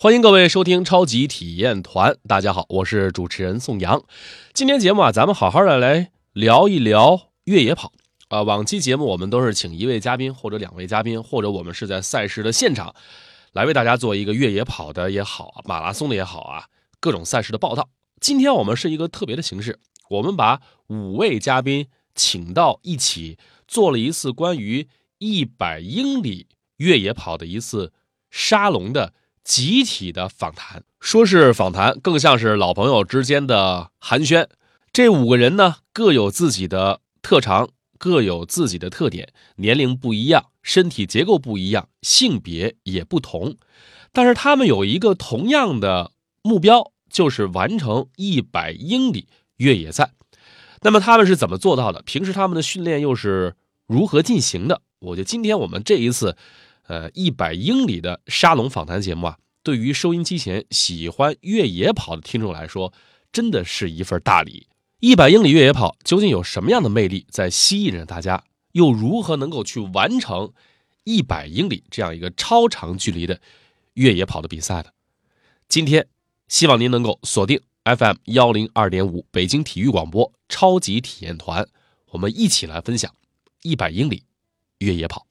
欢迎各位收听超级体验团。大家好，我是主持人宋阳。今天节目啊，咱们好好的来聊一聊越野跑啊。往期节目我们都是请一位嘉宾或者两位嘉宾，或者我们是在赛事的现场来为大家做一个越野跑的也好，马拉松的也好啊，各种赛事的报道。今天我们是一个特别的形式，我们把五位嘉宾请到一起，做了一次关于一百英里越野跑的一次沙龙的。集体的访谈，说是访谈，更像是老朋友之间的寒暄。这五个人呢，各有自己的特长，各有自己的特点，年龄不一样，身体结构不一样，性别也不同。但是他们有一个同样的目标，就是完成一百英里越野赛。那么他们是怎么做到的？平时他们的训练又是如何进行的？我觉得今天我们这一次。呃，一百英里的沙龙访谈节目啊，对于收音机前喜欢越野跑的听众来说，真的是一份大礼。一百英里越野跑究竟有什么样的魅力在吸引着大家？又如何能够去完成一百英里这样一个超长距离的越野跑的比赛呢？今天，希望您能够锁定 FM 幺零二点五北京体育广播超级体验团，我们一起来分享一百英里越野跑。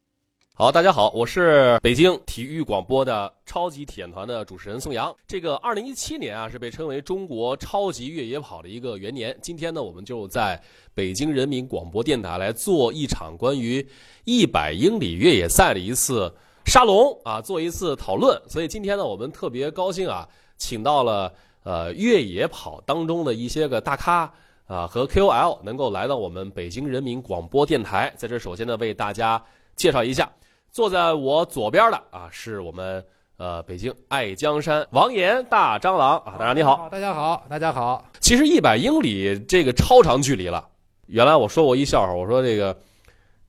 好，大家好，我是北京体育广播的超级体验团的主持人宋阳。这个二零一七年啊，是被称为中国超级越野跑的一个元年。今天呢，我们就在北京人民广播电台来做一场关于一百英里越野赛的一次沙龙啊，做一次讨论。所以今天呢，我们特别高兴啊，请到了呃越野跑当中的一些个大咖啊和 KOL 能够来到我们北京人民广播电台。在这首先呢，为大家介绍一下。坐在我左边的啊，是我们呃北京爱江山王岩大蟑螂啊，大家你好，大家好，大家好。其实一百英里这个超长距离了，原来我说过一笑话，我说这个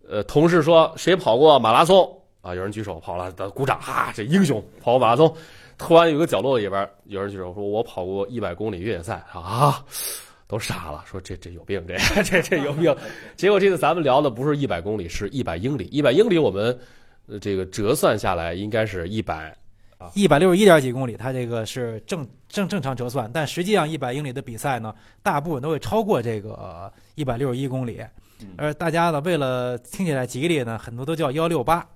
呃同事说谁跑过马拉松啊？有人举手跑了，鼓掌哈，这英雄跑过马拉松。突然有个角落里边有人举手说，我跑过一百公里越野赛啊，都傻了，说这这有病，这这 这有病。结果这次咱们聊的不是一百公里，是一百英里，一百英里我们。呃，这个折算下来应该是一百，一百六十一点几公里，它这个是正正正常折算，但实际上一百英里的比赛呢，大部分都会超过这个一百六十一公里，而大家呢为了听起来吉利呢，很多都叫幺六八，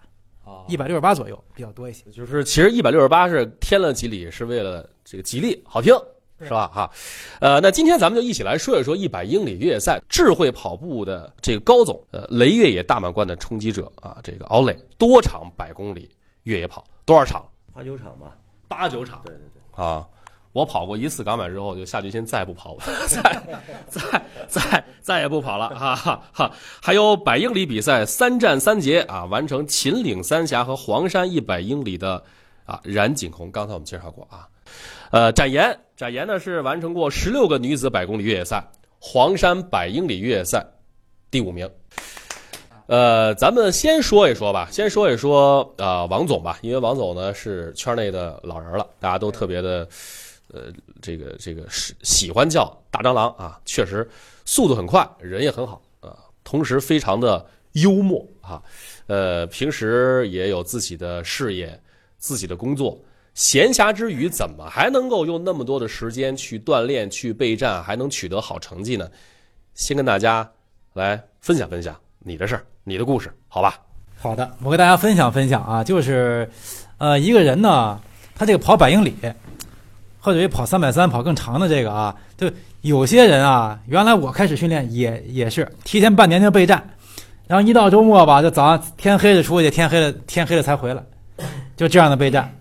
啊，一百六十八左右比较多一些。就是其实一百六十八是添了几里，是为了这个吉利好听。是吧？哈，呃，那今天咱们就一起来说一说一百英里越野赛智慧跑步的这个高总，呃，雷越野大满贯的冲击者啊，这个奥磊多场百公里越野跑多少场？八九场吧，八九场。对对对。啊，我跑过一次港版之后就下决心再不跑了，再再再再也不跑了，哈哈哈。还有百英里比赛三战三捷啊，完成秦岭三峡和黄山一百英里的啊冉景红，刚才我们介绍过啊。呃，展颜，展颜呢是完成过十六个女子百公里越野赛，黄山百英里越野赛第五名。呃，咱们先说一说吧，先说一说啊，王总吧，因为王总呢是圈内的老人了，大家都特别的，呃，这个这个是喜欢叫大蟑螂啊，确实速度很快，人也很好啊，同时非常的幽默啊，呃，平时也有自己的事业，自己的工作。闲暇之余，怎么还能够用那么多的时间去锻炼、去备战，还能取得好成绩呢？先跟大家来分享分享你的事儿、你的故事，好吧？好的，我给大家分享分享啊，就是，呃，一个人呢，他这个跑百英里，或者于跑三百三、跑更长的这个啊，就有些人啊，原来我开始训练也也是提前半年就备战，然后一到周末吧，就早上天黑了出去，天黑了天黑了才回来，就这样的备战。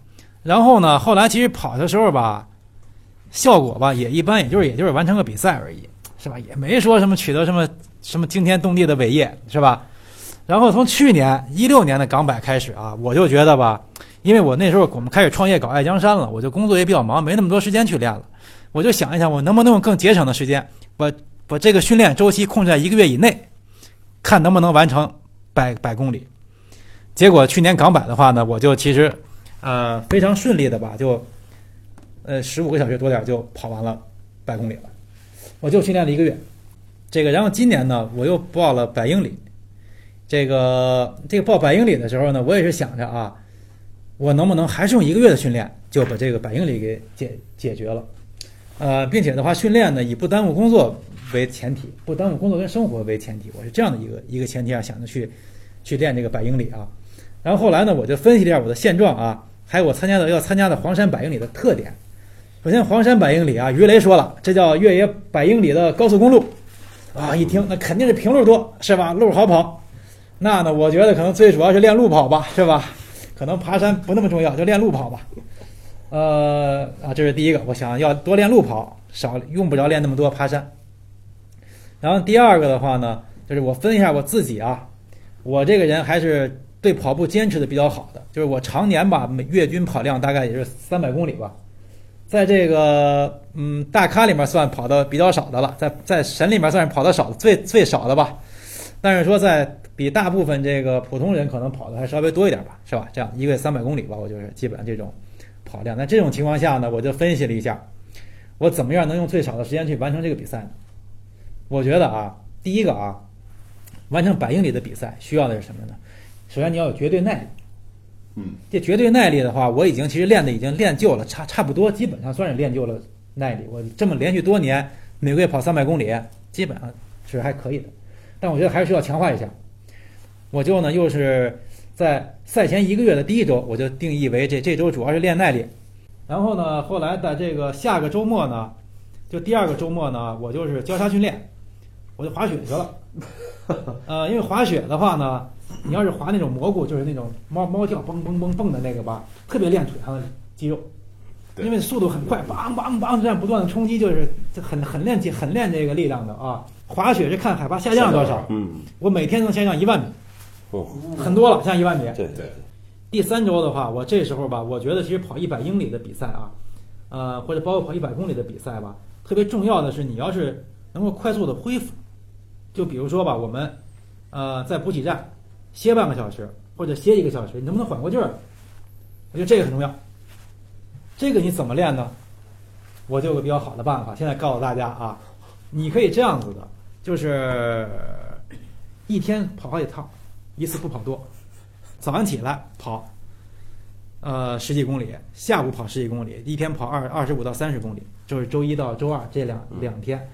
然后呢？后来其实跑的时候吧，效果吧也一般，也就是也就是完成个比赛而已，是吧？也没说什么取得什么什么惊天动地的伟业，是吧？然后从去年一六年的港百开始啊，我就觉得吧，因为我那时候我们开始创业搞爱江山了，我就工作也比较忙，没那么多时间去练了。我就想一想，我能不能用更节省的时间，把把这个训练周期控制在一个月以内，看能不能完成百百公里。结果去年港百的话呢，我就其实。啊，非常顺利的吧，就，呃，十五个小时多点就跑完了百公里了，我就训练了一个月，这个，然后今年呢，我又报了百英里，这个这个报百英里的时候呢，我也是想着啊，我能不能还是用一个月的训练就把这个百英里给解解决了。呃，并且的话，训练呢以不耽误工作为前提，不耽误工作跟生活为前提，我是这样的一个一个前提下想着去去练这个百英里啊。然后后来呢，我就分析了一下我的现状啊，还有我参加的要参加的黄山百英里的特点。首先，黄山百英里啊，于雷说了，这叫越野百英里的高速公路啊。一听那肯定是平路多，是吧？路好跑。那呢，我觉得可能最主要是练路跑吧，是吧？可能爬山不那么重要，就练路跑吧。呃啊，这是第一个，我想要多练路跑，少用不着练那么多爬山。然后第二个的话呢，就是我分一下我自己啊，我这个人还是对跑步坚持的比较好的，就是我常年吧，每月均跑量大概也是三百公里吧。在这个嗯大咖里面算跑的比较少的了，在在神里面算是跑的少的最最少的吧，但是说在比大部分这个普通人可能跑的还稍微多一点吧，是吧？这样一个月三百公里吧，我就是基本上这种跑量。那这种情况下呢，我就分析了一下，我怎么样能用最少的时间去完成这个比赛呢？我觉得啊，第一个啊，完成百英里的比赛需要的是什么呢？首先你要有绝对耐力。嗯，这绝对耐力的话，我已经其实练的已经练就了，差差不多，基本上算是练就了耐力。我这么连续多年，每个月跑三百公里，基本上是还可以的。但我觉得还是需要强化一下。我就呢，又是在赛前一个月的第一周，我就定义为这这周主要是练耐力。然后呢，后来的这个下个周末呢，就第二个周末呢，我就是交叉训练，我就滑雪去了。呃，因为滑雪的话呢。你要是滑那种蘑菇，就是那种猫猫跳蹦蹦蹦蹦的那个吧，特别练腿上的肌肉，因为速度很快，梆梆梆这样不断的冲击，就是很很练肌很练这个力量的啊。滑雪是看海拔下降了多少，嗯，我每天能下降一万米，哦，很多了，像一万米。对对，第三周的话，我这时候吧，我觉得其实跑一百英里的比赛啊，呃，或者包括跑一百公里的比赛吧，特别重要的是你要是能够快速的恢复，就比如说吧，我们呃在补给站。歇半个小时或者歇一个小时，你能不能缓过劲儿？我觉得这个很重要。这个你怎么练呢？我就有个比较好的办法，现在告诉大家啊，你可以这样子的，就是一天跑好几趟，一次不跑多。早上起来跑，呃，十几公里；下午跑十几公里，一天跑二二十五到三十公里，就是周一到周二这两两天。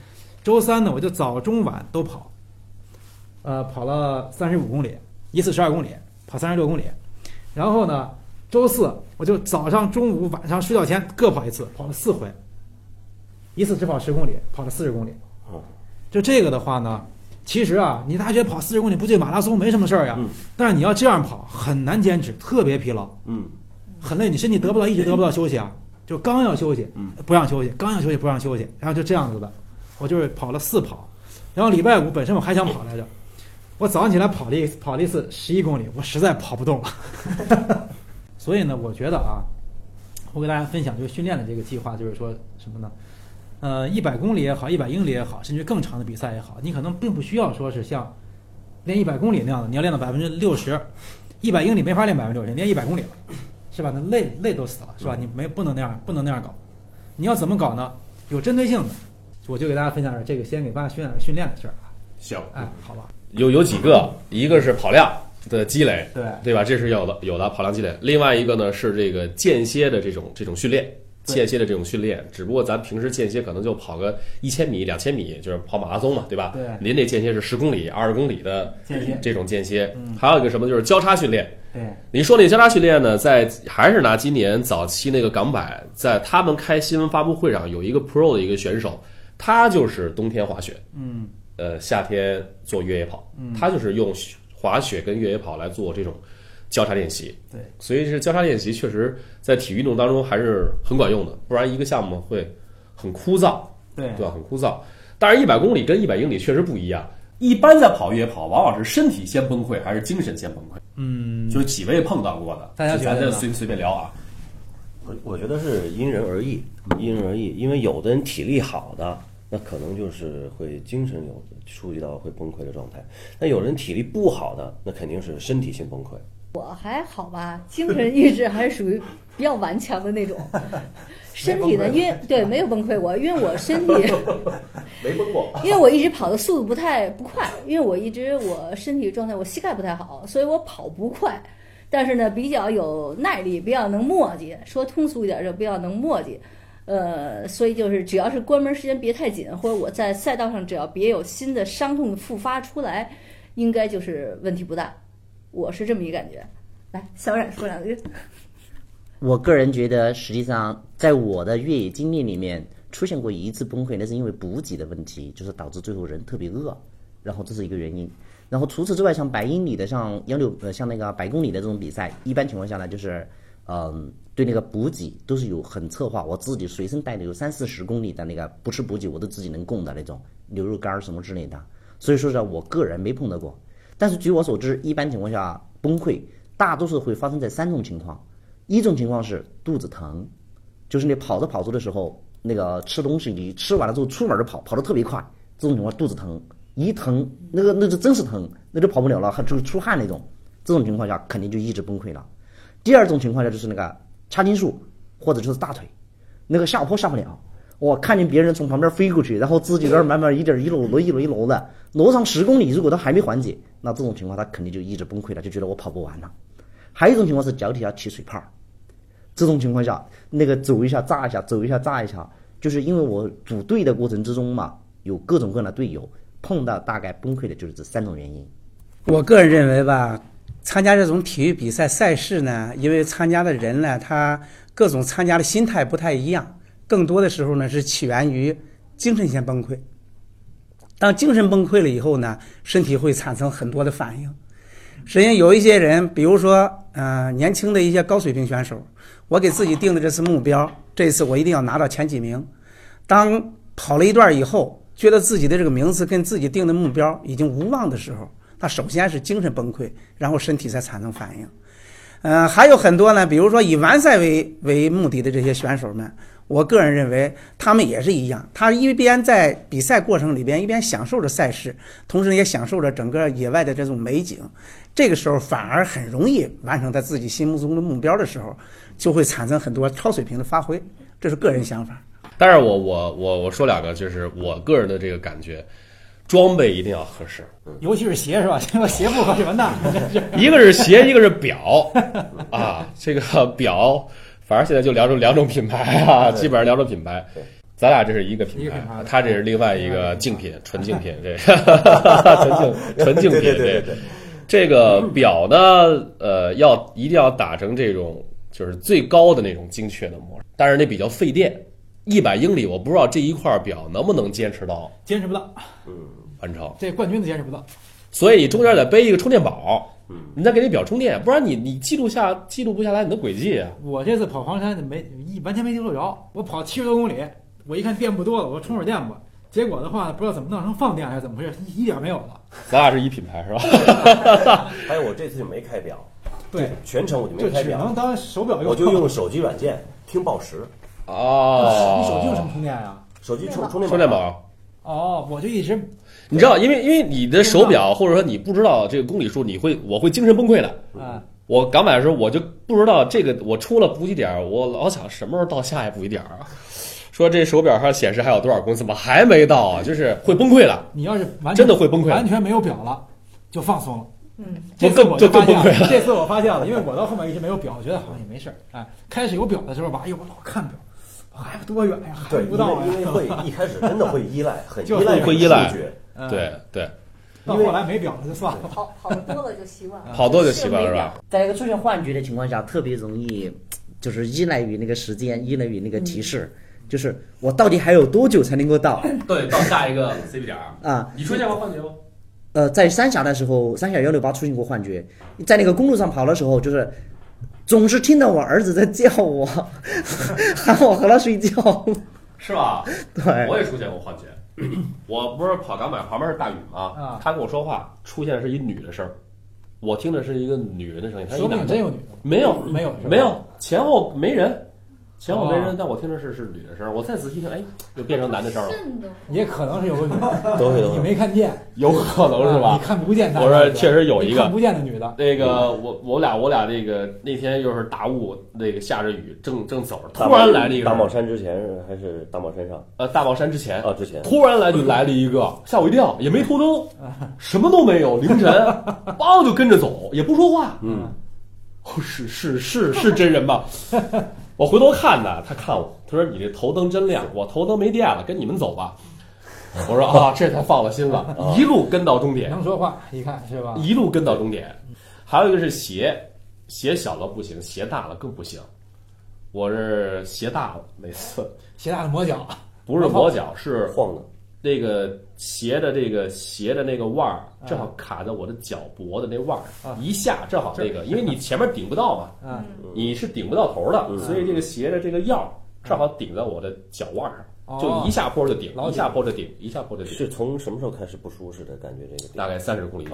周三呢，我就早中晚都跑，呃，跑了三十五公里。一次十二公里，跑三十六公里，然后呢，周四我就早上、中午、晚上睡觉前各跑一次，跑了四回，一次只跑十公里，跑了四十公里。哦，就这个的话呢，其实啊，你大学跑四十公里不对马拉松没什么事儿呀，嗯。但是你要这样跑很难坚持，特别疲劳，嗯。很累，你身体得不到一直得不到休息啊，就刚要休息，嗯。不让休息，刚要休息不让休息，然后就这样子的，我就是跑了四跑，然后礼拜五本身我还想跑来着。我早上起来跑了一跑了一次十一公里，我实在跑不动了。所以呢，我觉得啊，我给大家分享这个训练的这个计划，就是说什么呢？呃，一百公里也好，一百英里也好，甚至更长的比赛也好，你可能并不需要说是像练一百公里那样的，你要练到百分之六十，一百英里没法练百分之六十，练一百公里了，是吧？那累累都死了，是吧？你没不能那样，不能那样搞。你要怎么搞呢？有针对性的，我就给大家分享点这个，先给大家训练训练的事儿啊。行，哎，好吧。有有几个，一个是跑量的积累，对对吧？这是有的，有的跑量积累。另外一个呢是这个间歇的这种这种训练，间歇的这种训练。只不过咱平时间歇可能就跑个一千米、两千米，就是跑马拉松嘛，对吧？对您这间歇是十公里、二十公里的间歇这种间歇。嗯还有一个什么就是交叉训练。对，你说那交叉训练呢，在还是拿今年早期那个港百，在他们开新闻发布会上有一个 Pro 的一个选手，他就是冬天滑雪，嗯呃，夏天做越野跑，嗯他就是用滑雪跟越野跑来做这种交叉练习。对，所以是交叉练习确实在体育运动当中还是很管用的，不然一个项目会很枯燥，对对吧？很枯燥。但是，一百公里跟一百英里确实不一样。一般在跑越野跑，往往是身体先崩溃，还是精神先崩溃？嗯，就是几位碰到过的，大家觉得咱这随随便聊啊。我我觉得是因人而异，因人而异。因为有的人体力好的，那可能就是会精神有触及到会崩溃的状态；那有人体力不好的，那肯定是身体性崩溃。我还好吧，精神意志还是属于比较顽强的那种。身体呢，因为对没有崩溃过，因为我身体，没崩过。因为我一直跑的速度不太不快，因为我一直我身体状态我膝盖不太好，所以我跑不快。但是呢，比较有耐力，比较能磨叽。说通俗一点，就比较能磨叽。呃，所以就是只要是关门时间别太紧，或者我在赛道上只要别有新的伤痛复发出来，应该就是问题不大。我是这么一感觉。来，小冉说两句。我个人觉得，实际上在我的越野经历里面出现过一次崩溃，那是因为补给的问题，就是导致最后人特别饿，然后这是一个原因。然后除此之外，像百英里的、像幺六呃、像那个百公里的这种比赛，一般情况下呢，就是嗯、对那个补给都是有很策划，我自己随身带的有三四十公里的那个不吃补给我都自己能供的那种牛肉干什么之类的。所以说是我个人没碰到过。但是据我所知，一般情况下崩溃大多数会发生在三种情况。一种情况是肚子疼，就是你跑着跑着的时候，那个吃东西你吃完了之后出门就跑，跑得特别快，这种情况肚子疼，一疼那个那就真是疼，那就跑不了了，还就出汗那种，这种情况下肯定就一直崩溃了。第二种情况下就是那个掐筋术或者就是大腿，那个下坡下不了，我看见别人从旁边飞过去，然后自己在那慢慢一点一挪挪一挪一挪的，挪上十公里，如果他还没缓解，那这种情况他肯定就一直崩溃了，就觉得我跑不完了。还有一种情况是脚底下起水泡，这种情况下，那个走一下炸一下，走一下炸一下，就是因为我组队的过程之中嘛，有各种各样的队友，碰到大概崩溃的就是这三种原因。我个人认为吧，参加这种体育比赛赛事呢，因为参加的人呢，他各种参加的心态不太一样，更多的时候呢是起源于精神先崩溃。当精神崩溃了以后呢，身体会产生很多的反应。实际上有一些人，比如说，呃，年轻的一些高水平选手，我给自己定的这次目标，这次我一定要拿到前几名。当跑了一段以后，觉得自己的这个名次跟自己定的目标已经无望的时候，他首先是精神崩溃，然后身体才产生反应。呃，还有很多呢，比如说以完赛为为目的的这些选手们，我个人认为他们也是一样，他一边在比赛过程里边一边享受着赛事，同时也享受着整个野外的这种美景。这个时候反而很容易完成他自己心目中的目标的时候，就会产生很多超水平的发挥。这是个人想法。但是我我我我说两个，就是我个人的这个感觉，装备一定要合适。尤其是鞋是吧？这个鞋不合适完蛋，一个是鞋，一个是表。啊。这个表，反正现在就两种两种品牌啊，基本上两种品牌。咱俩这是一个品牌他这是另外一个竞品，纯竞品，这 纯竞纯竞品，对对对。这个表呢，呃，要一定要打成这种就是最高的那种精确的模式，但是那比较费电，一百英里，我不知道这一块表能不能坚持到坚持不到，嗯完成。这冠军都坚持不到。所以你中间得背一个充电宝，嗯你再给你表充电，不然你你记录下记录不下来你的轨迹啊。我这次跑黄山没一完全没记录着，我跑七十多公里，我一看电不多了，我充会儿电吧。结果的话，不知道怎么弄成放电还是怎么回事，一点没有了。咱俩是一品牌是吧？还有我这次就没开表，对，全程我就就没开表，只能当手表用。我就用手机软件听报时，哦，你手机用什么充电呀？手机充充电充电宝？哦，我就一直你知道，因为因为你的手表或者说你不知道这个公里数，你会我会精神崩溃的。啊，我刚买的时候我就不知道这个，我出了补给点，我老想什么时候到下一补给点啊？说这手表上显示还有多少公里，怎么还没到啊？就是会崩溃了。你要是完全真的会崩溃完全没有表了，就放松了。嗯，这次我就就更崩溃了这次我发现了，因为我到后面一直没有表，我觉得好像也没事儿。哎，开始有表的时候吧，哎呦，我老看表，还有多远呀？还对，因不到因为会一开始真的会依赖，很 就是依赖会依赖数据嗯对对，到后来没表了就算了。跑跑多了就习惯了，跑多就习惯了是吧？在一个出现幻觉的情况下，特别容易就是依赖于那个时间，依赖于那个提示，就是我到底还有多久才能够到 对，到下一个 CP 点儿。啊？你出现过幻觉吗？呃，在三峡的时候，三峡幺六八出现过幻觉，在那个公路上跑的时候，就是总是听到我儿子在叫我，喊我和他睡觉。是吧？对，我也出现过幻觉。我不是跑港版旁边是大雨吗？啊。他跟我说话，出现的是一女的声儿，我听的是一个女人的声音，他说不男的，真有女的，没有。没有没有。前后没人，前我没人，哦但我听着是是女的声儿，我再仔细听，哎，又变成男的声儿了，也可能是有个女的，你都会都会。没看见，有可能是啊吧你？看不见她。我说确实有一个你看不见的女的。那个我我俩我俩那个那天又是大雾，那个下着雨，正正走着，突然来了一个大帽山之前还是大帽山上呃大帽山之前啊？之前突然来就来了一个，吓我一跳，也没头灯，什么都没有，凌晨，梆就跟着走，也不说话。嗯，哦，是是是是真人吗？我回头看呢，他看我，他说你这头灯真亮，我头灯没电了，跟你们走吧。我说啊，这才放了心了，一路跟到终点，能说话，一看是吧？一路跟到终点。还有一个是鞋，鞋小了不行，鞋大了更不行。我是鞋大了，每次鞋大了磨脚，不是磨脚，是晃的，那个鞋的这个鞋的那个腕儿正好卡在我的脚脖的那腕儿，啊一下正好那个，因为你前面顶不到嘛，嗯，你是顶不到头的，所以这个鞋的这个药正好顶在我的脚腕上，哦就一下坡就顶，老一下坡就顶，一下坡就顶，是从什么时候开始不舒适的感觉？这个大概三十公里以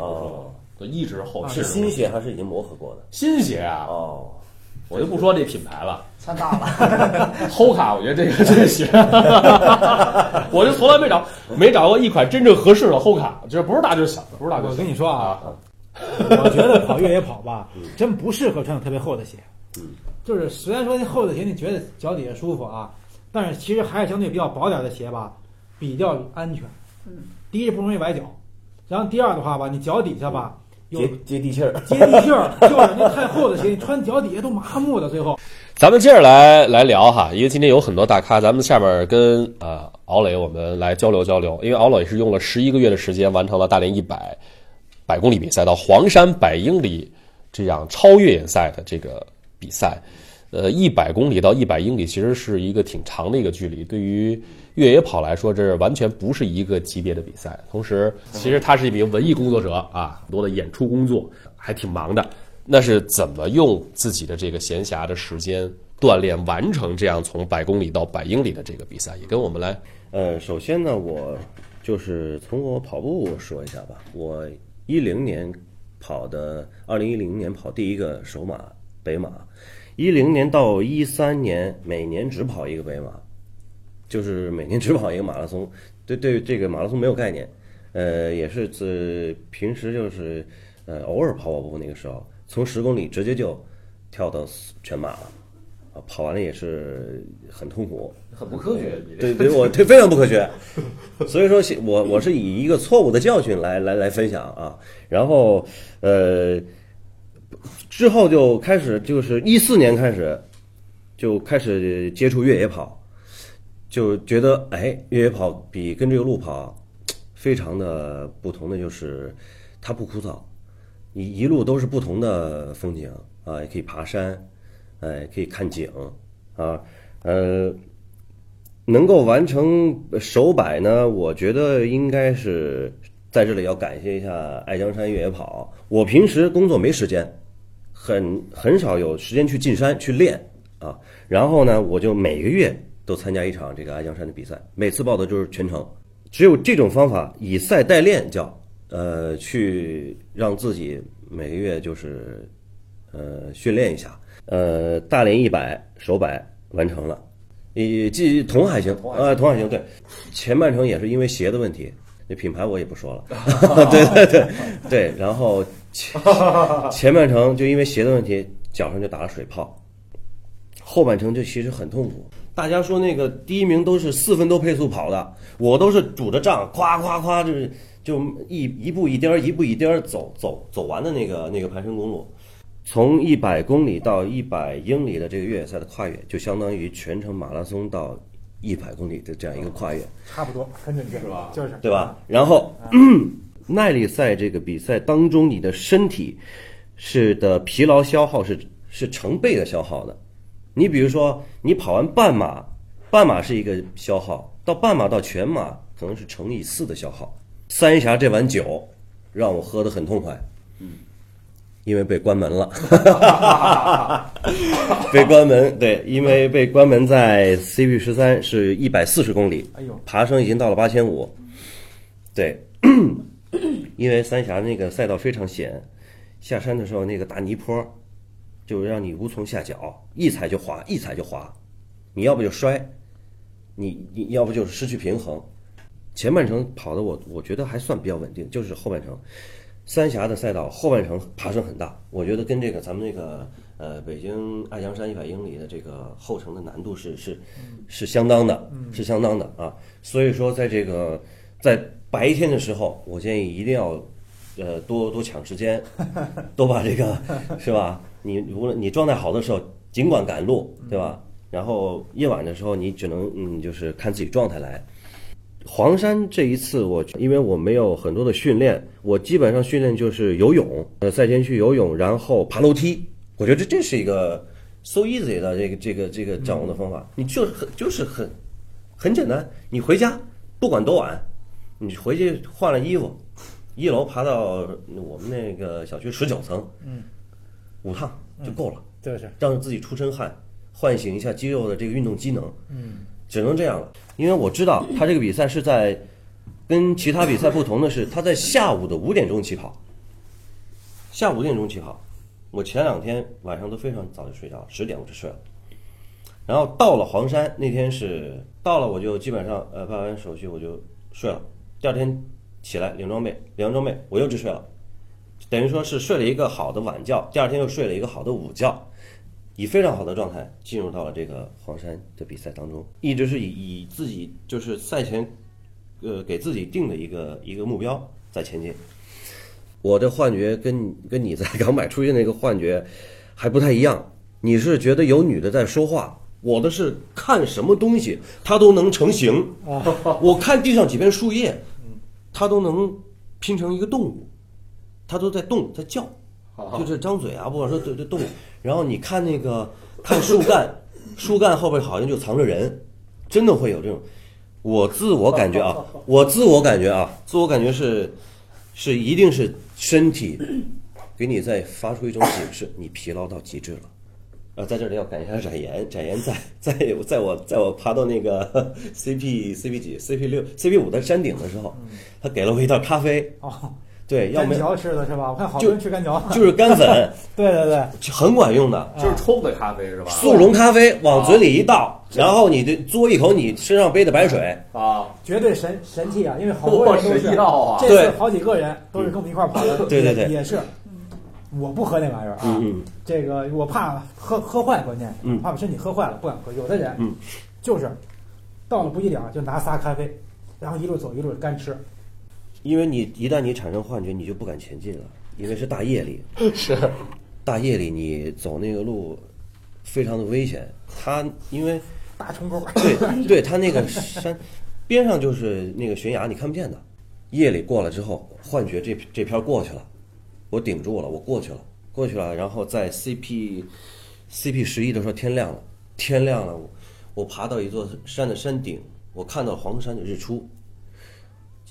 就一直后是新鞋还是已经磨合过的？新鞋啊，哦，我就不说这品牌了。穿大了，Hoka，我觉得这个这个鞋，我就从来没找没找过一款真正合适的 Hoka，就是不是大就是小，不是大就是小。我跟你说啊，啊，我觉得跑越野跑吧，真不适合穿特别厚的鞋。嗯，就是虽然说那厚的鞋你觉得脚底下舒服啊，但是其实还是相对比较薄点的鞋吧，比较安全。嗯，第一不容易崴脚，然后第二的话吧，你脚底下吧有接接地气儿。接地气儿，就是那太厚的鞋，你穿脚底下都麻木的，最后。咱们接着来来聊哈，因为今天有很多大咖，咱们下边跟呃敖磊我们来交流交流，因为敖磊是用了十一个月的时间完成了大连一百百公里比赛到黄山百英里这样超越野赛的这个比赛。呃，一百公里到一百英里其实是一个挺长的一个距离，对于越野跑来说，这完全不是一个级别的比赛。同时，其实他是一名文艺工作者啊，很多的演出工作还挺忙的。那是怎么用自己的这个闲暇的时间锻炼完成这样从百公里到百英里的这个比赛？也跟我们来呃，首先呢，我就是从我跑步说一下吧。我一零年跑的，二零一零年跑第一个首马北马，一零年到一三年每年只跑一个北马，就是每年只跑一个马拉松。对对，这个马拉松没有概念。呃，也是自平时就是呃偶尔跑跑步，那个时候从十公里直接就跳到全马了，啊，跑完了也是很痛苦，很不科学。对对，我对非常不科学，所以说我我是以一个错误的教训来来来分享啊，然后呃之后就开始就是一四年开始就开始接触越野跑，就觉得哎越野跑比跟这个路跑非常的不同的就是它不枯燥，一一路都是不同的风景啊，也可以爬山，哎可以看景啊，呃。能够完成首百呢，我觉得应该是在这里要感谢一下爱江山越野跑。我平时工作没时间，很很少有时间去进山去练啊。然后呢，我就每个月都参加一场这个爱江山的比赛，每次报的就是全程。只有这种方法，以赛代练叫呃，去让自己每个月就是呃训练一下。呃，大连一百首百完成了。你记同海行呃，同海行。对，前半程也是因为鞋的问题，那品牌我也不说了。对对对对，然后前前半程就因为鞋的问题，脚上就打了水泡，后半程就其实很痛苦。大家说那个第一名都是四分多配速跑的，我都是拄着杖，夸夸夸，就是就一一步一颠儿，一步一颠儿走走走完的那个那个盘山公路。从一百公里到一百英里的这个越野赛的跨越，就相当于全程马拉松到一百公里的这样一个跨越，差不多，很准确，是吧？就是对吧？然后耐力赛这个比赛当中，你的身体是的疲劳消耗是是成倍的消耗的。你比如说，你跑完半马，半马是一个消耗，到半马到全马可能是乘以四的消耗。三峡这碗酒让我喝得很痛快，嗯因为被关门了，被关门，对，因为被关门在 CP 十三是一百四十公里，哎呦，爬升已经到了八千五，对，因为三峡那个赛道非常险，下山的时候那个大泥坡，就让你无从下脚，一踩就滑，一踩就滑，你要不就摔，你你要不就是失去平衡。前半程跑的我我觉得还算比较稳定，就是后半程，三峡的赛道后半程爬升很大，我觉得跟这个咱们那个呃北京爱江山一百英里的这个后程的难度是是是相当的，是相当的啊。所以说在这个在白天的时候，我建议一定要呃多多抢时间，多把这个是吧？你无论你状态好的时候，尽管赶路，对吧？然后夜晚的时候，你只能嗯，就是看自己状态来。黄山这一次我，因为我没有很多的训练，我基本上训练就是游泳，呃，赛前去游泳，然后爬楼梯。我觉得这是一个 so easy 的这个这个这个掌握的方法，你就很就是很很简单。你回家不管多晚，你回去换了衣服，一楼爬到我们那个小区十九层，嗯，五趟就够了，就是让自己出身汗，唤醒一下肌肉的这个运动机能。嗯，只能这样了，因为我知道他这个比赛是在跟其他比赛不同的是，他在下午的五点钟起跑，下午五点钟起跑。我前两天晚上都非常早就睡着，十点我就睡了。然后到了黄山那天是到了，我就基本上呃办完手续我就睡了。第二天起来领装备，领完装备我又去睡了，等于说是睡了一个好的晚觉，第二天又睡了一个好的午觉，以非常好的状态进入到了这个黄山的比赛当中，一直是以以自己就是赛前，呃给自己定的一个一个目标在前进。我的幻觉跟 跟你在港买出现的那个幻觉还不太一样，你是觉得有女的在说话，我的是看什么东西它都能成型。我看地上几片树叶，它都能拼成一个动物，它都在动，在叫，就是张嘴啊，不管说对对动物。然后你看那个看树干，树干后边好像就藏着人，真的会有这种。我自我感觉啊，我自我感觉啊，自我感觉是是一定是身体给你在发出一种警示，你疲劳到极致了。啊，在这里要感谢一下展颜，展颜在 在在我在我爬到那个 CP CP 几 CP 六 CP 五的山顶的时候，他给了我一袋咖啡，哦，对，要没干嚼吃的是吧？我看好多就人吃干嚼，就是干粉，对对对，很管用的。就是冲的咖啡是吧？速溶咖啡往嘴里一倒，然后你就嘬一口你身上背的白水，啊，绝对神神器啊！因为好多人都是这对次好几个人都是跟我们一块儿跑的，对对对也是。我不喝那玩意儿啊，这个我怕喝喝坏，关键嗯怕把身体喝坏了，不敢喝。有的人嗯就是到了不一点就拿仨咖啡，然后一路走一路干吃，因为你一旦你产生幻觉，你就不敢前进了，因为是大夜里，是大夜里你走那个路非常的危险。它因为大冲沟。对对，它那个山边上就是那个悬崖，你看不见的。夜里过了之后，幻觉这这片过去了，我顶住了，我过去了，过去了。然后在 CP CP 十一的时候，天亮了，天亮了，我我爬到一座山的山顶，我看到黄山的日出。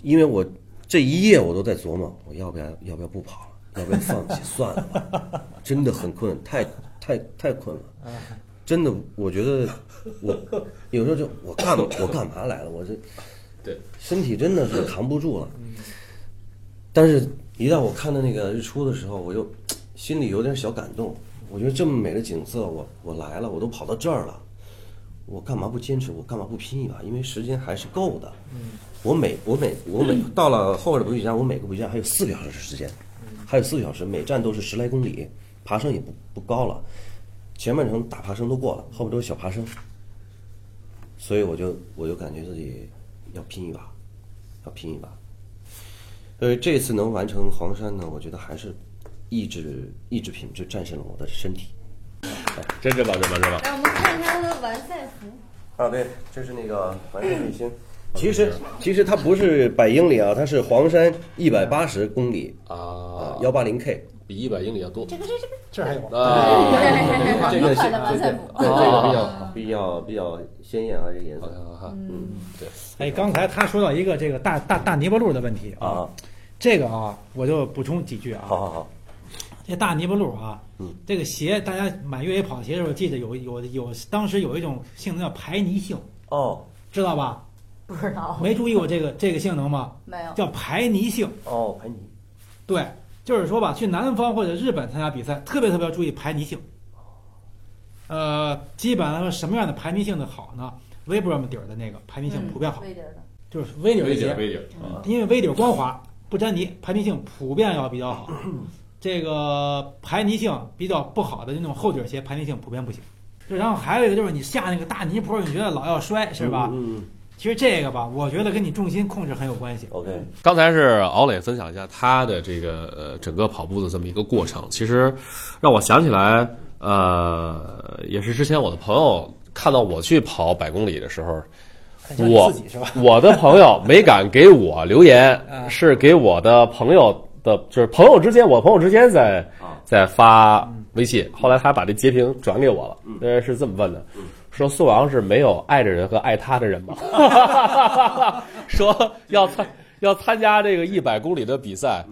因为我这一夜我都在琢磨，我要不要要不要不跑了，要不要放弃算了吧，真的很困，太太太困了。真的，我觉得我有时候就我干我干嘛来了？我这对身体真的是扛不住了。但是，一旦我看到那个日出的时候，我就心里有点小感动。我觉得这么美的景色，我我来了，我都跑到这儿了，我干嘛不坚持？我干嘛不拼一把？因为时间还是够的。我每我每我每到了后边的补给站，我每个补给站还有四个小时时间，还有四个小时，每站都是十来公里，爬升也不不高了。前半程大爬升都过了，后面都是小爬升，所以我就我就感觉自己要拼一把，要拼一把。所以这次能完成黄山呢，我觉得还是意志意志品质战胜了我的身体。真是吧，真吧，真吧！让我们看看他的完赛服。啊，对，这是那个完赛卫星。其实其实它不是百英里啊，它是黄山一百八十公里啊啊，，幺八零 K。比一百英里要多这个这这个，这还有啊！这个看的完赛服。这个比较哦比较比较鲜艳啊，这个颜色看好看，嗯，对，哎，刚才他说到一个这个大大大泥巴路的问题啊，这个啊，我就补充几句啊。好好好，这大泥巴路啊，嗯，这个鞋大家买越野跑鞋的时候，记得有有有，当时有一种性能叫排泥性，哦知道吧？不知道，没注意过这个这个性能吗？没有。叫排泥性。哦，排泥，对，就是说吧，去南方或者日本参加比赛，特别特别要注意排泥性。呃，基本上什么样的排泥性的好呢？Vibram 底儿的那个排泥性普遍好，微底儿的，就是 V 底儿的鞋微底儿，微底儿啊，因为 V 底儿光滑不粘泥，排泥性普遍要比较好。这个排泥性比较不好的那种厚底儿鞋，排泥性普遍不行。就然后还有一个就是你下那个大泥坡，你觉得老要摔是吧？嗯，其实这个吧，我觉得跟你重心控制很有关系。OK，刚才是敖磊分享一下他的这个呃整个跑步的这么一个过程，其实让我想起来，呃，也是之前我的朋友看到我去跑百公里的时候，很像你我自己是吧？我的朋友没敢给我留言，是给我的朋友的，就是朋友之间，我朋友之间在在发微信，后来他把这截屏转给我了，呃，是这么问的。说宋阳是没有爱的人和爱他的人吗？说要参要参加这个一百公里的比赛，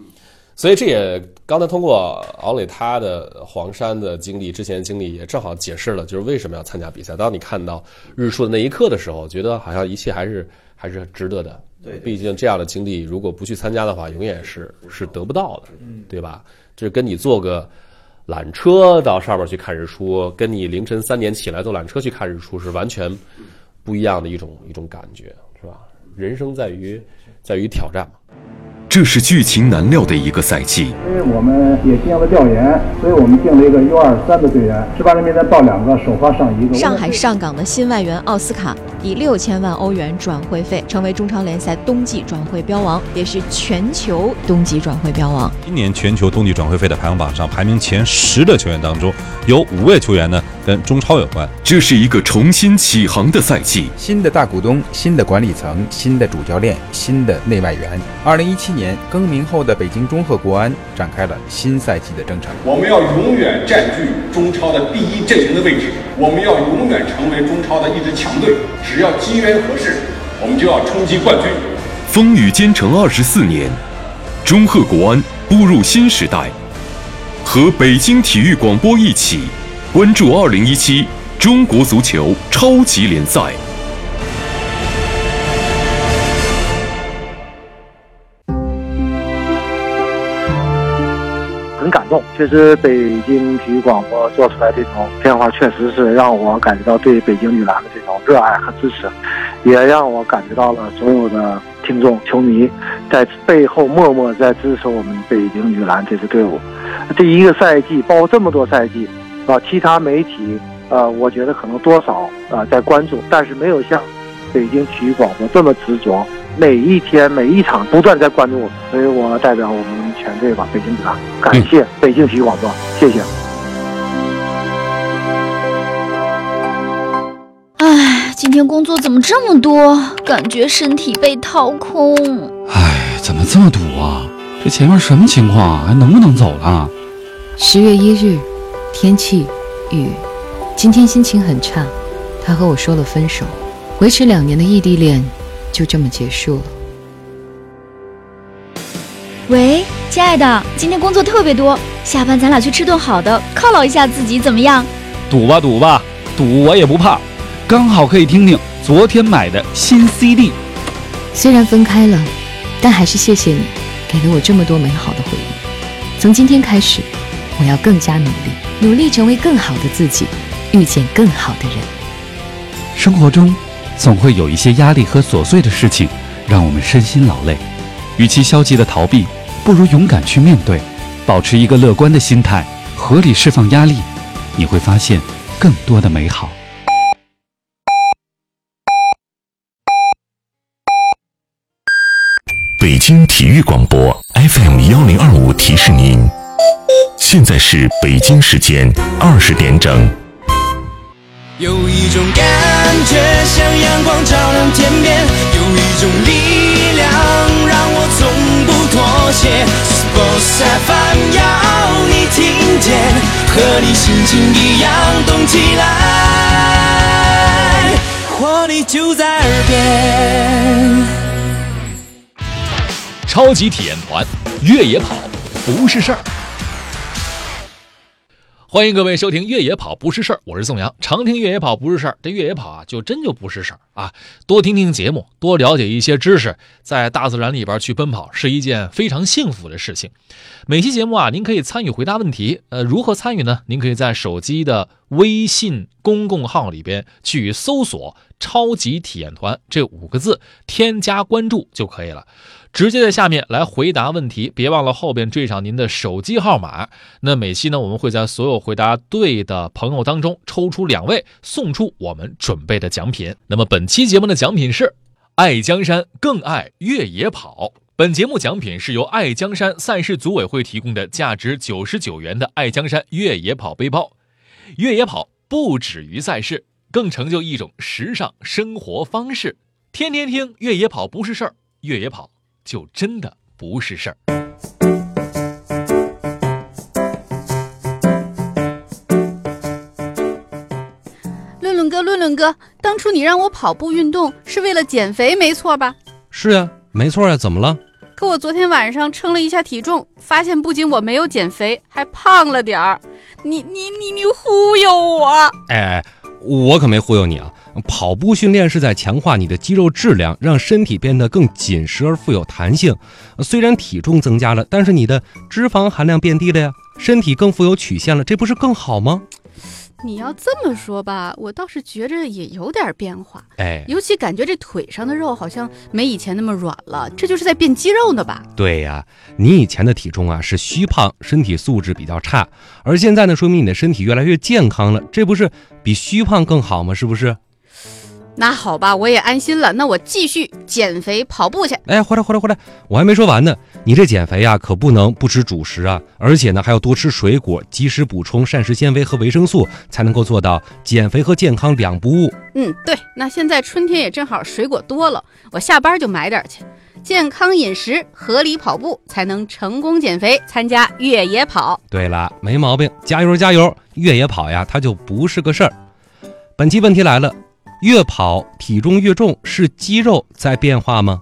所以这也刚才通过敖磊他的黄山的经历，之前的经历也正好解释了，就是为什么要参加比赛。当你看到日出的那一刻的时候，觉得好像一切还是还是值得的。对毕竟这样的经历，如果不去参加的话，永远是是得不到的，对吧？这跟你坐个缆车到上面去看日出，跟你凌晨三点起来坐缆车去看日出是完全不一样的一种一种感觉，是吧？人生在于在于挑战嘛。这是剧情难料的一个赛季。因为我们也进行了调研，所以我们定了一个 U 二三的队员，十八人名单报两个，首发上一个。上海上港的新外援奥斯卡以六千万欧元转会费，成为中超联赛冬季转会标王，也是全球冬季转会标王。今年全球冬季转会费的排行榜上，排名前十的球员当中，有五位球员呢跟中超有关。这是一个重新起航的赛季。新的大股东、新的管理层、新的主教练、新的内外援。二零一七年更名后的北京中赫国安展开了新赛季的征程。我们要永远占据中超的第一阵营的位置，我们要永远成为中超的一支强队。只要机缘合适，我们就要冲击冠军。风雨兼程二十四年，中赫国安步入新时代。和北京体育广播一起关注二零一七中国足球超级联赛。感动，确实北京体育广播做出来这种变化，确实是让我感觉到对北京女篮的这种热爱和支持，也让我感觉到了所有的听众、球迷在背后默默在支持我们北京女篮这支队伍。这一个赛季，包括这么多赛季，啊，其他媒体，呃，我觉得可能多少啊在关注，但是没有像北京体育广播这么执着。每一天每一场不断在关注我们，所以我代表我们全队吧，北京女篮，感谢北京体育广播，谢谢。唉，今天工作怎么这么多？感觉身体被掏空。唉，怎么这么堵啊？这前面什么情况啊？还能不能走了？十月一日，天气雨，今天心情很差。他和我说了分手，维持两年的异地恋就这么结束了。喂，亲爱的，今天工作特别多，下班咱俩去吃顿好的，犒劳一下自己，怎么样？赌吧赌吧，赌我也不怕，刚好可以听听昨天买的新 CD。虽然分开了，但还是谢谢你，给了我这么多美好的回忆。从今天开始，我要更加努力，努力成为更好的自己，遇见更好的人。生活中总会有一些压力和琐碎的事情，让我们身心劳累。与其消极的逃避，不如勇敢去面对，保持一个乐观的心态，合理释放压力，你会发现更多的美好。北京体育广播 FM 幺零二五提示您，现在是北京时间二十点整。有一种感觉像阳光照亮天边，有一种力量让我从些。Sports FM 要你听见，和你心情一样动起来，活力就在耳边。超级体验团，越野跑不是事儿。欢迎各位收听《越野跑不是事儿》，我是宋阳。常听越野跑不是事儿，这越野跑啊，就真就不是事儿啊！多听听节目，多了解一些知识，在大自然里边去奔跑，是一件非常幸福的事情。每期节目啊，您可以参与回答问题。呃，如何参与呢？您可以在手机的微信公共号里边去搜索“超级体验团”这五个字，添加关注就可以了。直接在下面来回答问题，别忘了后边缀上您的手机号码。那每期呢，我们会在所有回答对的朋友当中抽出两位，送出我们准备的奖品。那么本期节目的奖品是爱江山更爱越野跑。本节目奖品是由爱江山赛事组委会提供的价值九十九元的爱江山越野跑背包。越野跑不止于赛事，更成就一种时尚生活方式。天天听越野跑不是事儿，越野跑就真的不是事儿。论论哥，论论哥，当初你让我跑步运动是为了减肥，没错吧？是呀，没错呀，怎么了？可我昨天晚上称了一下体重，发现不仅我没有减肥，还胖了点儿。你你你你忽悠我！哎，我可没忽悠你啊！跑步训练是在强化你的肌肉质量，让身体变得更紧实而富有弹性。虽然体重增加了，但是你的脂肪含量变低了呀，身体更富有曲线了，这不是更好吗？你要这么说吧，我倒是觉着也有点变化。哎，尤其感觉这腿上的肉好像没以前那么软了，这就是在变肌肉呢吧？对呀，你以前的体重啊是虚胖，身体素质比较差，而现在呢，说明你的身体越来越健康了，这不是比虚胖更好吗？是不是？那好吧，我也安心了。那我继续减肥跑步去。哎，回来回来回来，我还没说完呢。你这减肥呀、可不能不吃主食啊，而且呢还要多吃水果，及时补充膳食纤维和维生素，才能够做到减肥和健康两不误。嗯，对。那现在春天也正好，水果多了，我下班就买点去。健康饮食，合理跑步，才能成功减肥。参加越野跑。对了，没毛病，加油加油！越野跑呀，它就不是个事儿。本期问题来了。越跑体重越重，是肌肉在变化吗？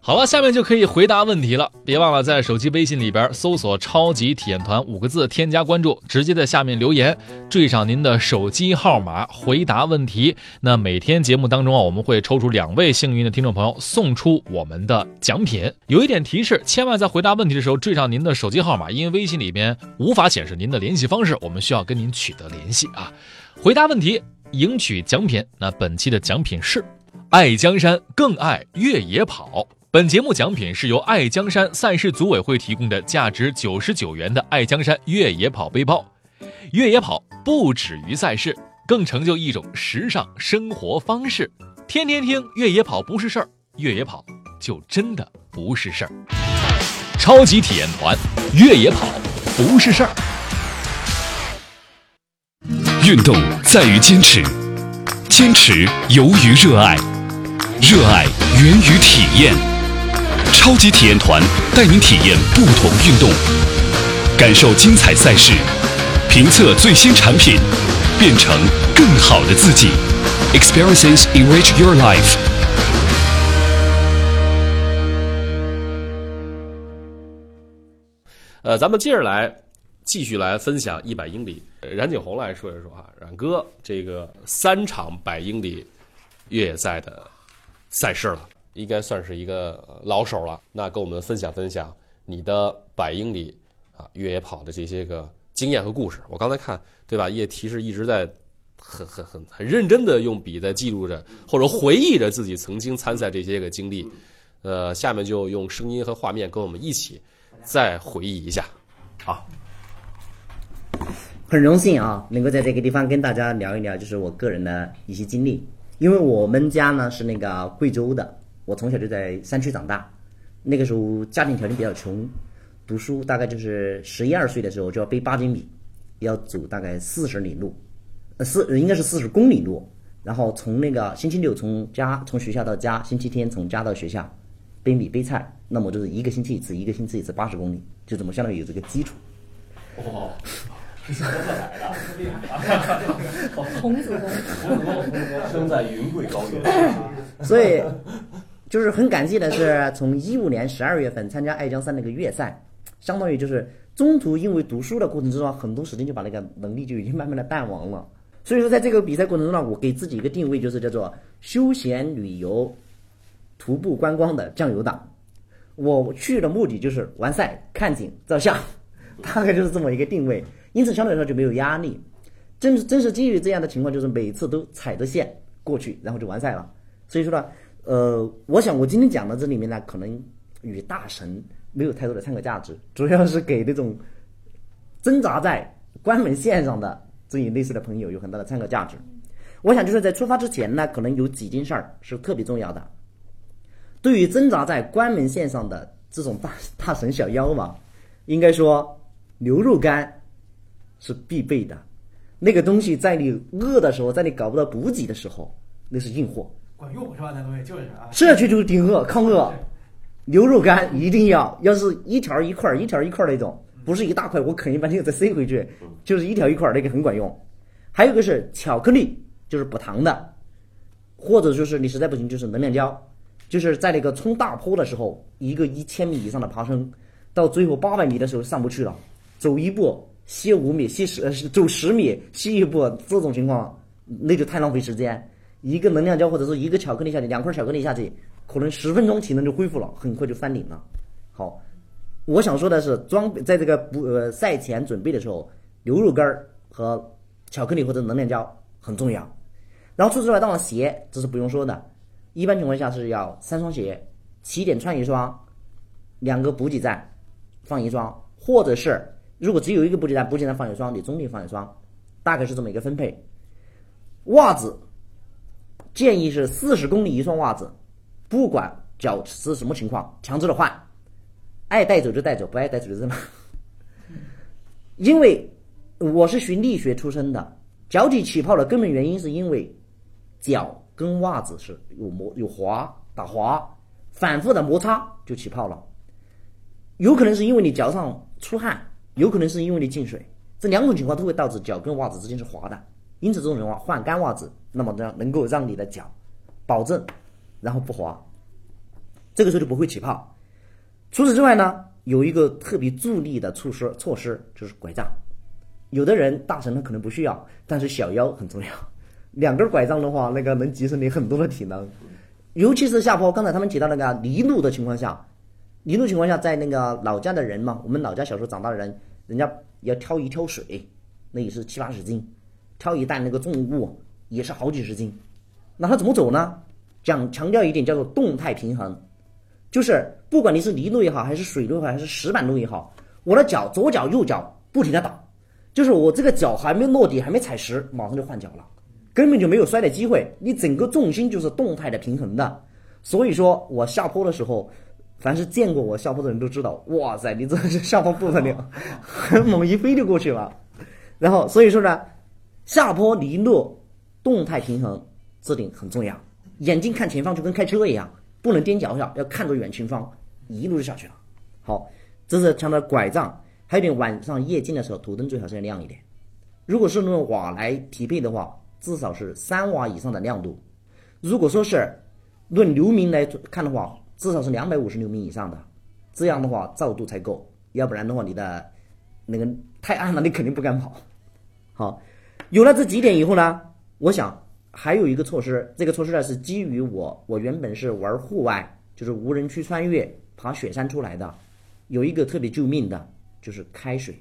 好了，下面就可以回答问题了。别忘了在手机微信里边搜索“超级体验团”五个字，添加关注，直接在下面留言，缀上您的手机号码，回答问题。那每天节目当中啊，我们会抽出两位幸运的听众朋友，送出我们的奖品。有一点提示，千万在回答问题的时候缀上您的手机号码，因为微信里边无法显示您的联系方式，我们需要跟您取得联系啊。回答问题。赢取奖品，那本期的奖品是爱江山更爱越野跑。本节目奖品是由爱江山赛事组委会提供的价值九十九元的爱江山越野跑背包。越野跑不止于赛事，更成就一种时尚生活方式。天天听越野跑不是事儿，越野跑就真的不是事儿。超级体验团，越野跑不是事儿。运动在于坚持，坚持由于热爱，热爱源于体验。超级体验团带您体验不同运动，感受精彩赛事，评测最新产品，变成更好的自己。Experiences enrich your life。呃，咱们接着来继续来分享一百英里。冉景红来说一说啊，冉哥这个三场百英里越野赛的赛事了，应该算是一个老手了。那跟我们分享分享你的百英里啊越野跑的这些个经验和故事。我刚才看对吧，叶提示一直在很很很很认真的用笔在记录着或者回忆着自己曾经参赛这些个经历。呃，下面就用声音和画面跟我们一起再回忆一下。好。很荣幸啊，能够在这个地方跟大家聊一聊，就是我个人的一些经历。因为我们家呢是那个贵州的，我从小就在山区长大。那个时候家庭条件比较穷，读书大概就是十一二岁的时候就要背八斤米，要走大概四十里路，呃四应该是四十公里路。然后从那个星期六从家从学校到家，星期天从家到学校，背米背菜，那么就是一个星期一次，一个星期一次八十公里，就这么相当于有这个基础。哦。童子功，生在云贵高原，所以就是很感激的是，从一五年十二月份参加爱江山那个越赛，相当于就是中途因为读书的过程之中，很多时间就把那个能力就已经慢慢的淡忘了。所以说，在这个比赛过程中呢，我给自己一个定位，就是叫做休闲旅游、徒步观光的酱油党。我去的目的就是完赛、看景、照相，大概就是这么一个定位。因此，相对来说就没有压力。正是正是基于这样的情况，就是每次都踩着线过去，然后就完赛了。所以说呢，呃，我想我今天讲的这里面呢，可能与大神没有太多的参考价值，主要是给那种挣扎在关门线上的这一类似的朋友有很大的参考价值。我想就是在出发之前呢，可能有几件事儿是特别重要的。对于挣扎在关门线上的这种大大神小妖嘛，应该说牛肉干是必备的。那个东西在你饿的时候，在你搞不到补给的时候，那是硬货。管用是吧？那东西就是啊，这去就是顶饿抗饿。牛肉干一定要，要是一条一块儿一条一块儿那种，不是一大块，我啃一半天再塞回去，就是一条一块儿那个很管用。还有一个是巧克力，就是补糖的，或者就是你实在不行就是能量胶，就是在那个冲大坡的时候，一个一千米以上的爬升，到最后八百米的时候上不去了，走一步歇五米，歇十呃走十米歇一步，这种情况那就太浪费时间。一个能量胶或者说一个巧克力下去，两块巧克力下去，可能十分钟体能就恢复了，很快就翻顶了。好，我想说的是，装备在这个不呃赛前准备的时候，牛肉干儿和巧克力或者能量胶很重要。然后除此之外，当然鞋这是不用说的，一般情况下是要三双鞋，起点穿一双，两个补给站放一双，或者是如果只有一个补给站，补给站放一双，你中立放一双，大概是这么一个分配。袜子建议是四十公里一双袜子，不管脚是什么情况，强制的换，爱带走就带走，不爱带走就扔了。因为我是学力学出身的，脚底起泡的根本原因是因为脚跟袜子是有磨有滑打滑，反复的摩擦就起泡了。有可能是因为你脚上出汗，有可能是因为你进水，这两种情况都会导致脚跟袜子之间是滑的。因此，这种情况换干袜子，那么呢能够让你的脚保证然后不滑，这个时候就不会起泡。除此之外呢，有一个特别助力的措施措施就是拐杖。有的人大神他可能不需要，但是小腰很重要。两根拐杖的话，那个能节省你很多的体能，尤其是下坡。刚才他们提到那个泥路的情况下，泥路情况下，在那个老家的人嘛，我们老家小时候长大的人，人家要挑一挑水，那也是七八十斤。挑一担那个重物也是好几十斤，那他怎么走呢？讲强调一点叫做动态平衡，就是不管你是泥路也好，还是水路也好，还是石板路也好，我的脚左脚右脚不停的打，就是我这个脚还没落地，还没踩实，马上就换脚了，根本就没有摔的机会。你整个重心就是动态的平衡的，所以说我下坡的时候，凡是见过我下坡的人都知道，哇塞，你这是下坡不得了，很 猛一飞就过去了。然后所以说呢。下坡离路，动态平衡这点很重要。眼睛看前方就跟开车一样，不能踮脚下，要看着远前方，一路就下去了。好，这是强调拐杖。还有点晚上夜间的时候，头灯最好是要亮一点。如果是用瓦来匹配的话，至少是三瓦以上的亮度。如果说是论流明来看的话，至少是两百五十流明以上的，这样的话照度才够。要不然的话，你的那个太暗了，你肯定不敢跑。好。有了这几点以后呢，我想还有一个措施，这个措施呢是基于我我原本是玩户外，就是无人区穿越爬雪山出来的，有一个特别救命的，就是开水。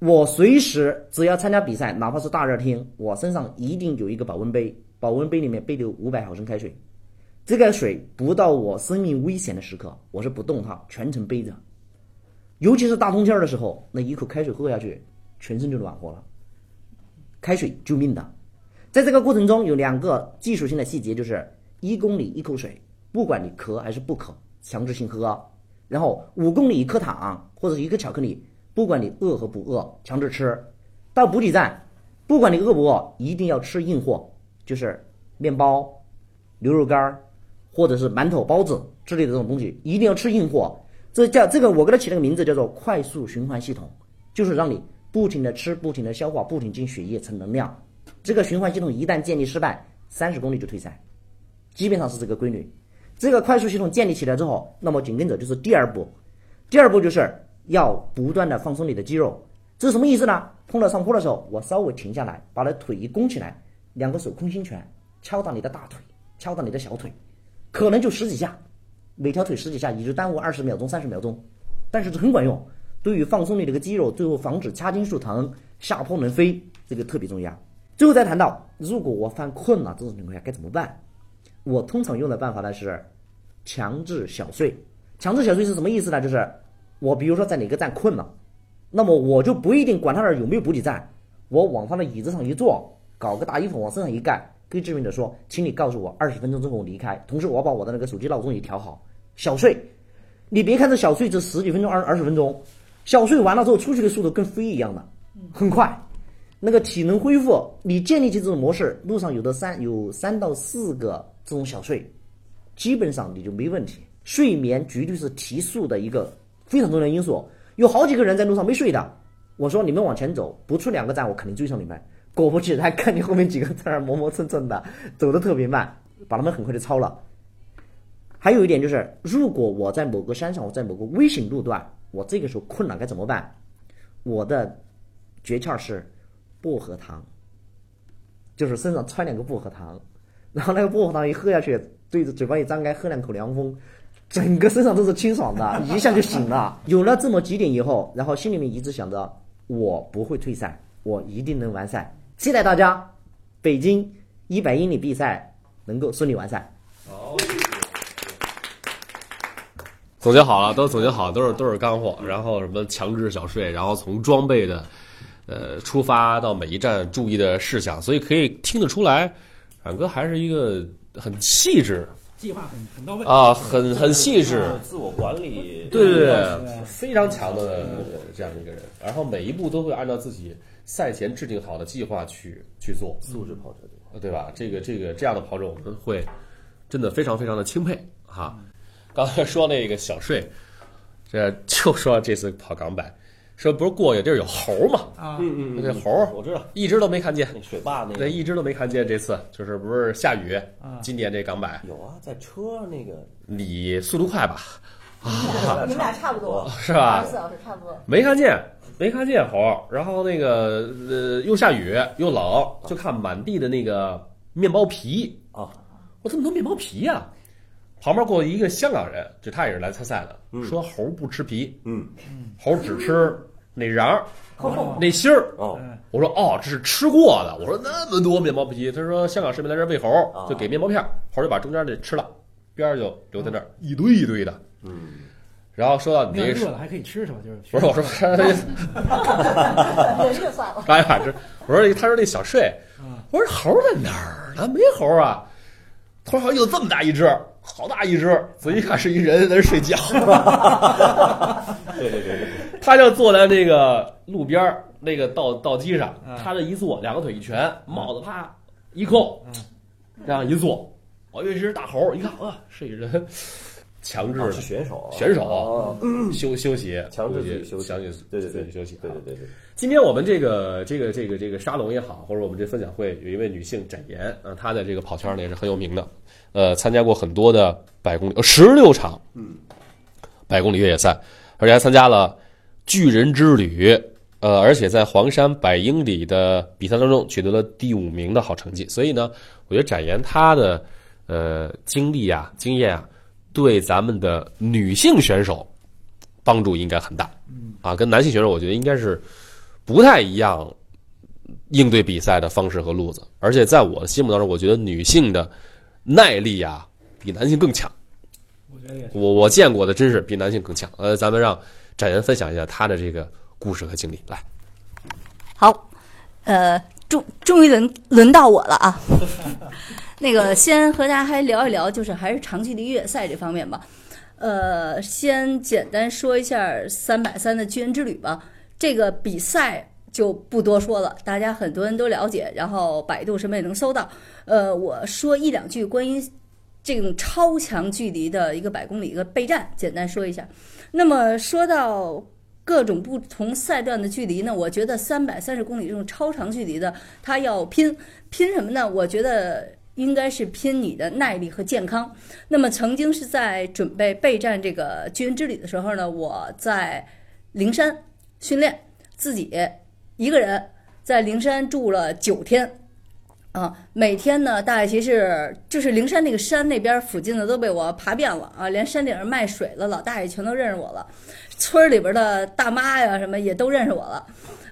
我随时只要参加比赛，哪怕是大热天，我身上一定有一个保温杯，保温杯里面备留五百毫升开水。这个水不到我生命危险的时刻，我是不动它，全程背着。尤其是大冬天的时候，那一口开水喝下去，全身就暖和了。开水救命的，在这个过程中有两个技术性的细节，就是一公里一口水，不管你渴还是不渴，强制性喝；然后五公里一颗糖或者一个巧克力，不管你饿和不饿，强制吃。到补给站，不管你饿不饿，一定要吃硬货，就是面包、牛肉干儿，或者是馒头、包子之类的这种东西，一定要吃硬货。这叫这个，我给它起了个名字，叫做快速循环系统，就是让你。不停的吃，不停的消化，不停进血液成能量。这个循环系统一旦建立失败，三十公里就退赛，基本上是这个规律。这个快速系统建立起来之后，那么紧跟着就是第二步，第二步就是要不断的放松你的肌肉。这是什么意思呢？碰到上坡的时候，我稍微停下来，把你腿一弓起来，两个手空心拳敲打你的大腿，敲打你的小腿，可能就十几下，每条腿十几下，也就耽误二十秒钟、三十秒钟，但是这很管用。对于放松你这个肌肉，最后防止掐筋束疼，下坡能飞，这个特别重要。最后再谈到，如果我犯困了这种情况下该怎么办？我通常用的办法呢是强制小睡。强制小睡是什么意思呢？就是我比如说在哪个站困了，那么我就不一定管他那儿有没有补给站，我往他的椅子上一坐，搞个大衣服往身上一盖，给志愿者说，请你告诉我二十分钟之后离开，同时我要把我的那个手机闹钟也调好。小睡，你别看这小睡这十几分钟、二二十分钟，小睡完了之后出去的速度跟飞一样的，很快。那个体能恢复，你建立起这种模式，路上有的三有三到四个这种小睡，基本上你就没问题。睡眠绝对是提速的一个非常重要的因素。有好几个人在路上没睡的，我说你们往前走，不出两个站我肯定追上你们。果不其然，看见后面几个在那儿磨磨蹭蹭的，走的特别慢，把他们很快就超了。还有一点就是，如果我在某个山上，我在某个危险路段，我这个时候困了该怎么办？我的诀窍是薄荷糖，就是身上揣两个薄荷糖，然后那个薄荷糖一喝下去，对着嘴巴一张开，喝两口凉风，整个身上都是清爽的，一下就醒了。有了这么几点以后，然后心里面一直想着，我不会退赛，我一定能完赛。期待大家北京一百英里比赛能够顺利完赛。好总结好了，都总结好，都是都是干货。然后什么强制小睡，然后从装备的呃出发到每一站注意的事项，所以可以听得出来，冉哥还是一个很细致计划很很到位啊，很很细致，自我管理，对对对，非常强的这样一个人。然后每一步都会按照自己赛前制定好的计划去去做，素质跑者对对吧？这个这个这样的跑者，我们会真的非常非常的钦佩哈。刚才说那个小睡，这就说这次跑港百，说不是过有地儿有猴嘛？啊，嗯嗯，这猴我知道，一直都没看见，水坝那个，对，一直都没看见。这次就是不是下雨啊？今年这港百有啊，在车那个，你速度快吧？啊，你们俩差不多，是吧？二十四小时差不多。没看见，没看见猴。然后那个呃，又下雨又冷，就看满地的那个面包皮啊！我这么多面包皮呀、旁边过一个香港人，就他也是来参赛的，嗯说猴不吃皮，嗯，猴只吃那瓤那芯儿。哦，我说哦，这是吃过的。我说那么多面包皮，他说香港市民来这儿喂猴，就给面包片，猴就把中间的吃了，边儿就留在那儿，一堆一堆的。嗯，然后说到你这个面热了还可以吃是吧？就是不是我说他 这人就算了。哎呀，这我说他说那小睡，啊我说猴在哪儿呢？没猴啊！他说好像有这么大一只，好大一只，仔细看是一人在睡觉。对对对对，他就坐在那个路边儿那个道道基上，啊他这一坐，两个腿一蜷，帽子啪一扣，这样一坐，我以为是大猴，一看啊，是一人，强制啊是选手，选手哦休休息，强制自己休息强制对对对休息，对对对对，今天我们这个这个这个这个沙龙也好，或者我们这分享会，有一位女性展颜啊，她在这个跑圈呢也是很有名的，呃，参加过很多的百公里，呃，十六场，嗯，百公里越野赛，而且还参加了巨人之旅，呃，而且在黄山百英里的比赛当中取得了第五名的好成绩。所以呢，我觉得展颜她的呃经历啊、经验啊，对咱们的女性选手帮助应该很大。嗯啊，跟男性选手我觉得应该是不太一样应对比赛的方式和路子。而且在我的心目当中，我觉得女性的耐力啊比男性更强。我觉得也。我我见过的真是比男性更强。呃，咱们让展颜分享一下她的这个故事和经历。来，好，呃，终终于轮轮到我了啊。那个，先和大家还聊一聊，就是还是长距离越野赛这方面吧。呃，先简单说一下三百三的巨人之旅吧。这个比赛就不多说了，大家很多人都了解，然后百度什么也能搜到。呃，我说一两句关于这种超强距离的一个百公里一个备战，简单说一下。那么说到各种不同赛段的距离呢，我觉得三百三十公里这种超长距离的，它要拼拼什么呢？我觉得应该是拼你的耐力和健康。那么曾经是在准备备战这个巨人之旅的时候呢，我在灵山训练，自己一个人在灵山住了九天。啊，每天呢，大概其实就是灵山那个山那边附近的都被我爬遍了啊，连山顶上卖水的老大爷全都认识我了，村儿里边的大妈呀什么也都认识我了。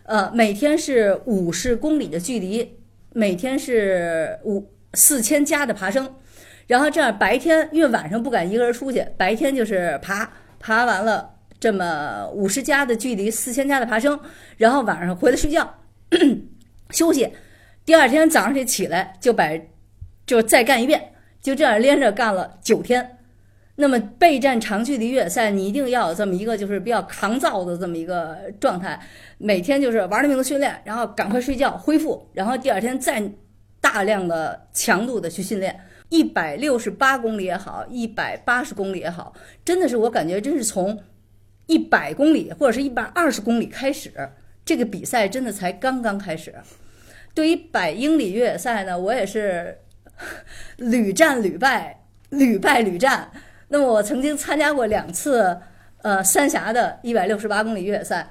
呃，每天是五十公里的距离，每天是五四千加的爬升，然后这样白天因为晚上不敢一个人出去，白天就是爬，爬完了这么五十加的距离，四千加的爬升，然后晚上回来睡觉 休息。第二天早上就起来，就把就再干一遍，就这样连着干了九天。那么备战长距离越野赛，你一定要有这么一个就是比较抗造的这么一个状态，每天就是玩了命的训练，然后赶快睡觉恢复，然后第二天再大量的强度的去训练。一百六十八公里也好，一百八十公里也好，真的是我感觉真是从一百公里或者是一百二十公里开始，这个比赛真的才刚刚开始。对于百英里越野赛呢，我也是 屡战屡败，屡败屡战。那么我曾经参加过两次，呃，三峡的一百六十八公里越野赛，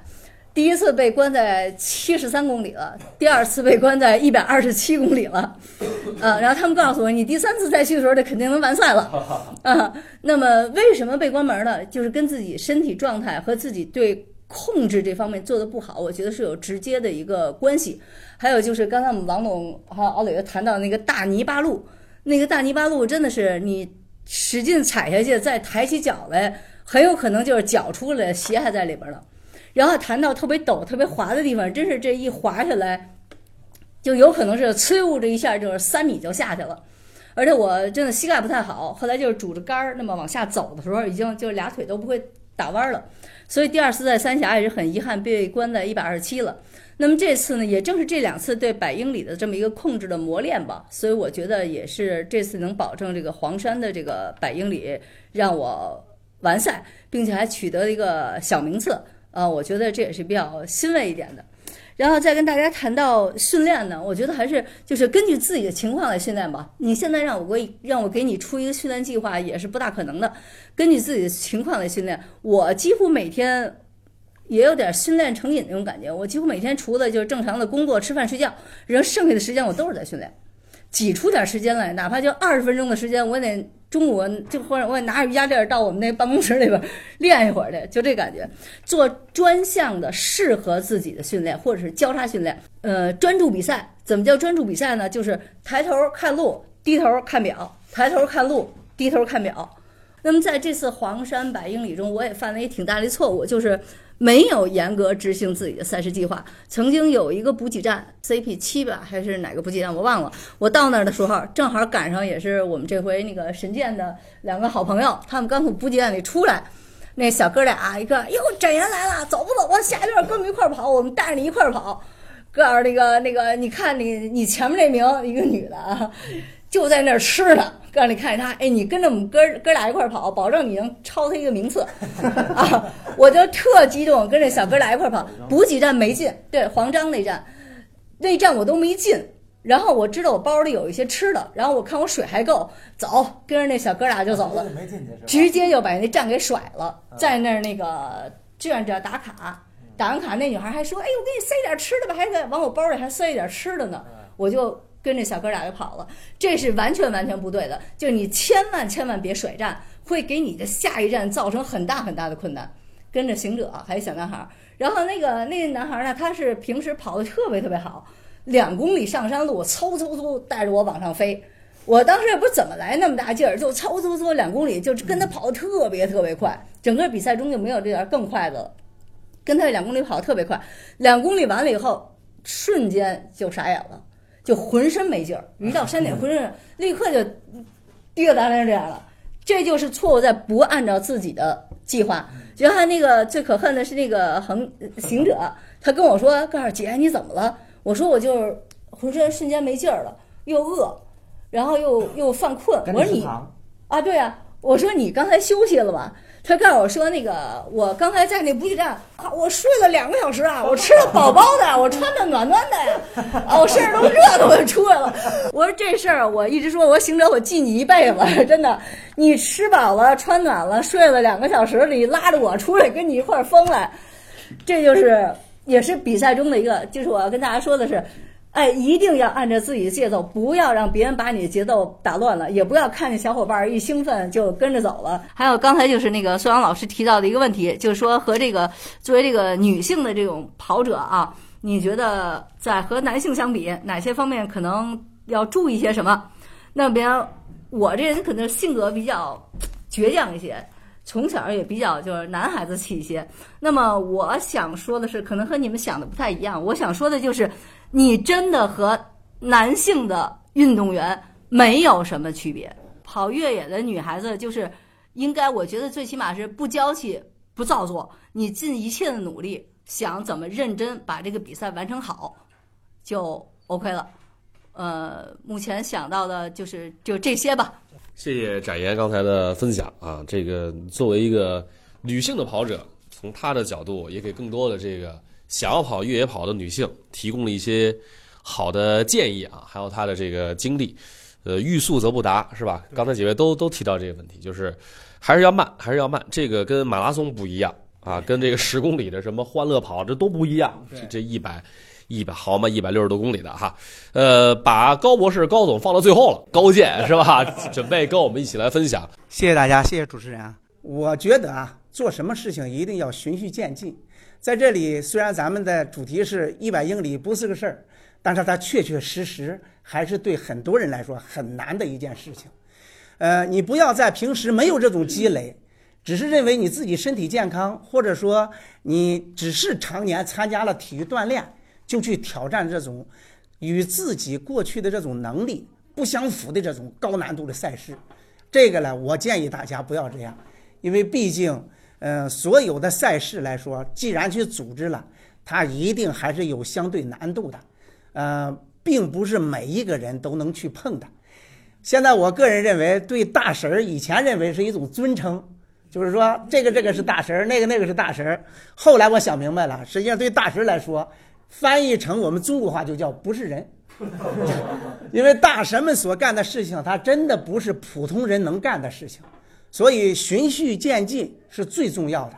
第一次被关在七十三公里了，第二次被关在一百二十七公里了，呃，然后他们告诉我，你第三次再去的时候，这肯定能完赛了，啊，那么为什么被关门呢？就是跟自己身体状态和自己对控制这方面做的不好，我觉得是有直接的一个关系。还有就是刚才我们王总还有奥磊谈到那个大泥巴路，那个大泥巴路真的是你。使劲踩下去，再抬起脚来，很有可能就是脚出来，鞋还在里边了。然后谈到特别陡、特别滑的地方，真是这一滑下来，就有可能是呲溜这一下就是三米就下去了。而且我真的膝盖不太好，后来就是拄着杆儿那么往下走的时候，已经就俩腿都不会打弯了。所以第二次在三峡也是很遗憾被关在一百二十七了。那么这次呢，也正是这两次对百英里的这么一个控制的磨练吧，所以我觉得也是这次能保证这个黄山的这个百英里让我完赛，并且还取得了一个小名次，呃，我觉得这也是比较欣慰一点的。然后再跟大家谈到训练呢，我觉得还是就是根据自己的情况来训练吧。你现在让我给让我给你出一个训练计划也是不大可能的，根据自己的情况来训练，我几乎每天。也有点训练成瘾那种感觉。我几乎每天除了就是正常的工作、吃饭、睡觉，然后剩下的时间我都是在训练，挤出点时间来，哪怕就二十分钟的时间，我得中午就或者我得拿着瑜伽垫到我们那办公室里边练一会儿去，就这感觉。做专项的适合自己的训练，或者是交叉训练。呃，专注比赛，怎么叫专注比赛呢？就是抬头看路，低头看表；抬头看路，低头看表。那么在这次黄山百英里中，我也犯了一挺大的错误，就是。没有严格执行自己的赛事计划。曾经有一个补给站，CP 七吧，还是哪个补给站，我忘了。我到那儿的时候，正好赶上也是我们这回那个神剑的两个好朋友，他们刚从补给站里出来。那小哥俩一个，哟，展颜来了，走不走啊？下一段跟我们一块儿跑，我们带着你一块儿跑。告诉那个那个，你看你你前面这名一个女的啊。就在那儿吃呢，告诉你看着他，哎，你跟着我们哥哥俩一块儿跑，保证你能超他一个名次 啊！我就特激动，跟着小哥俩一块儿跑。补给站没进，对黄章那站，那站我都没进。然后我知道我包里有一些吃的，然后我看我水还够，走，跟着那小哥俩就走了，直接就把那站给甩了，在那儿那个志愿者打卡，打完卡那女孩还说，哎，我给你塞点吃的吧，还得往我包里还塞一点吃的呢，我就。跟着小哥俩就跑了，这是完全完全不对的。就是你千万千万别甩站，会给你的下一站造成很大很大的困难。跟着行者还有小男孩，然后那个那个男孩呢，他是平时跑的特别特别好，两公里上山路，嗖嗖嗖带着我往上飞。我当时也不知怎么来那么大劲儿，就嗖嗖嗖两公里，就跟他跑的特别特别快。整个比赛中就没有这点更快的了，跟他两公里跑的特别快。两公里完了以后，瞬间就傻眼了。就浑身没劲儿，一到山顶浑身立刻就跌到那这样了。这就是错误在不按照自己的计划。就他那个最可恨的是那个横行者，他跟我说：“告诉姐你怎么了？”我说：“我就是浑身瞬间没劲儿了，又饿，然后又又犯困。”我说：“你啊，对啊。”我说：“你刚才休息了吧？”他告诉我说：“那个，我刚才在那补给站，我睡了两个小时啊，我吃的饱饱的，我穿的暖暖的呀，啊，我身上都热的，我就出来了。我说这事儿，我一直说，我行者，我记你一辈子，真的。你吃饱了，穿暖了，睡了两个小时，你拉着我出来跟你一块疯来，这就是也是比赛中的一个，就是我要跟大家说的是。”哎，一定要按照自己的节奏，不要让别人把你的节奏打乱了，也不要看见小伙伴一兴奋就跟着走了。还有刚才就是那个苏阳老师提到的一个问题，就是说和这个作为这个女性的这种跑者啊，你觉得在和男性相比，哪些方面可能要注意些什么？那比方我这人可能性格比较倔强一些，从小也比较就是男孩子气一些。那么我想说的是，可能和你们想的不太一样。我想说的就是。你真的和男性的运动员没有什么区别。跑越野的女孩子就是应该，我觉得最起码是不娇气、不造作，你尽一切的努力，想怎么认真把这个比赛完成好，就 OK 了。呃，目前想到的就是就这些吧。谢谢展言刚才的分享啊，这个作为一个女性的跑者，从她的角度也给更多的这个想要跑越野跑的女性提供了一些好的建议啊，还有她的这个经历。呃，欲速则不达，是吧？刚才几位都都提到这个问题，就是还是要慢，还是要慢。这个跟马拉松不一样啊，跟这个十公里的什么欢乐跑这都不一样。这这一百一百毫嘛，一百六十多公里的哈，呃，把高博士高总放到最后了，高见是吧？准备跟我们一起来分享。谢谢大家，谢谢主持人啊。我觉得啊，做什么事情一定要循序渐进。在这里，虽然咱们的主题是一百英里不是个事儿，但是它确确实实。还是对很多人来说很难的一件事情，呃，你不要在平时没有这种积累，只是认为你自己身体健康，或者说你只是常年参加了体育锻炼，就去挑战这种与自己过去的这种能力不相符的这种高难度的赛事。这个呢，我建议大家不要这样，因为毕竟，呃，所有的赛事来说，既然去组织了，它一定还是有相对难度的，呃。并不是每一个人都能去碰的。现在我个人认为，对大神儿以前认为是一种尊称，就是说这个这个是大神儿，那个那个是大神儿。后来我想明白了，实际上对大神来说，翻译成我们中国话就叫不是人，因为大神们所干的事情，他真的不是普通人能干的事情。所以循序渐进是最重要的。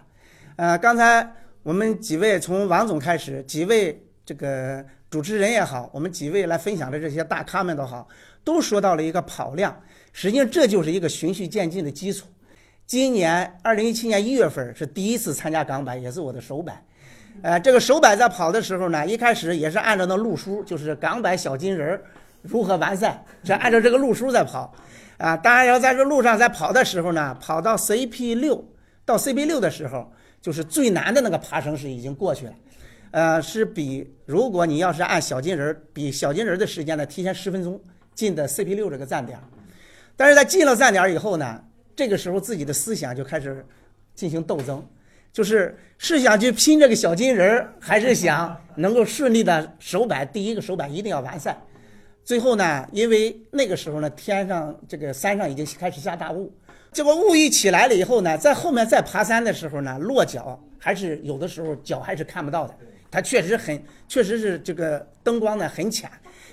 呃，刚才我们几位从王总开始，几位这个。主持人也好，我们几位来分享的这些大咖们都好，都说到了一个跑量，实际上这就是一个循序渐进的基础。今年二零一七年一月份是第一次参加港百，也是我的首百。呃，这个首百在跑的时候呢，一开始也是按照那路书，就是港百小金人如何完赛，是按照这个路书在跑。啊，当然要在这路上在跑的时候呢，跑到 CP 六到 CP 六的时候，就是最难的那个爬升是已经过去了。呃，是比如果你要是按小金人儿，比小金人儿的时间呢提前十分钟进的 CP 六这个站点，但是在进了站点以后呢，这个时候自己的思想就开始进行斗争，就是是想去拼这个小金人儿，还是想能够顺利的手摆第一个手摆一定要完赛。最后呢，因为那个时候呢，天上这个山上已经开始下大雾，结果雾一起来了以后呢，在后面再爬山的时候呢，落脚还是有的时候脚还是看不到的。它确实很，确实是这个灯光呢很浅。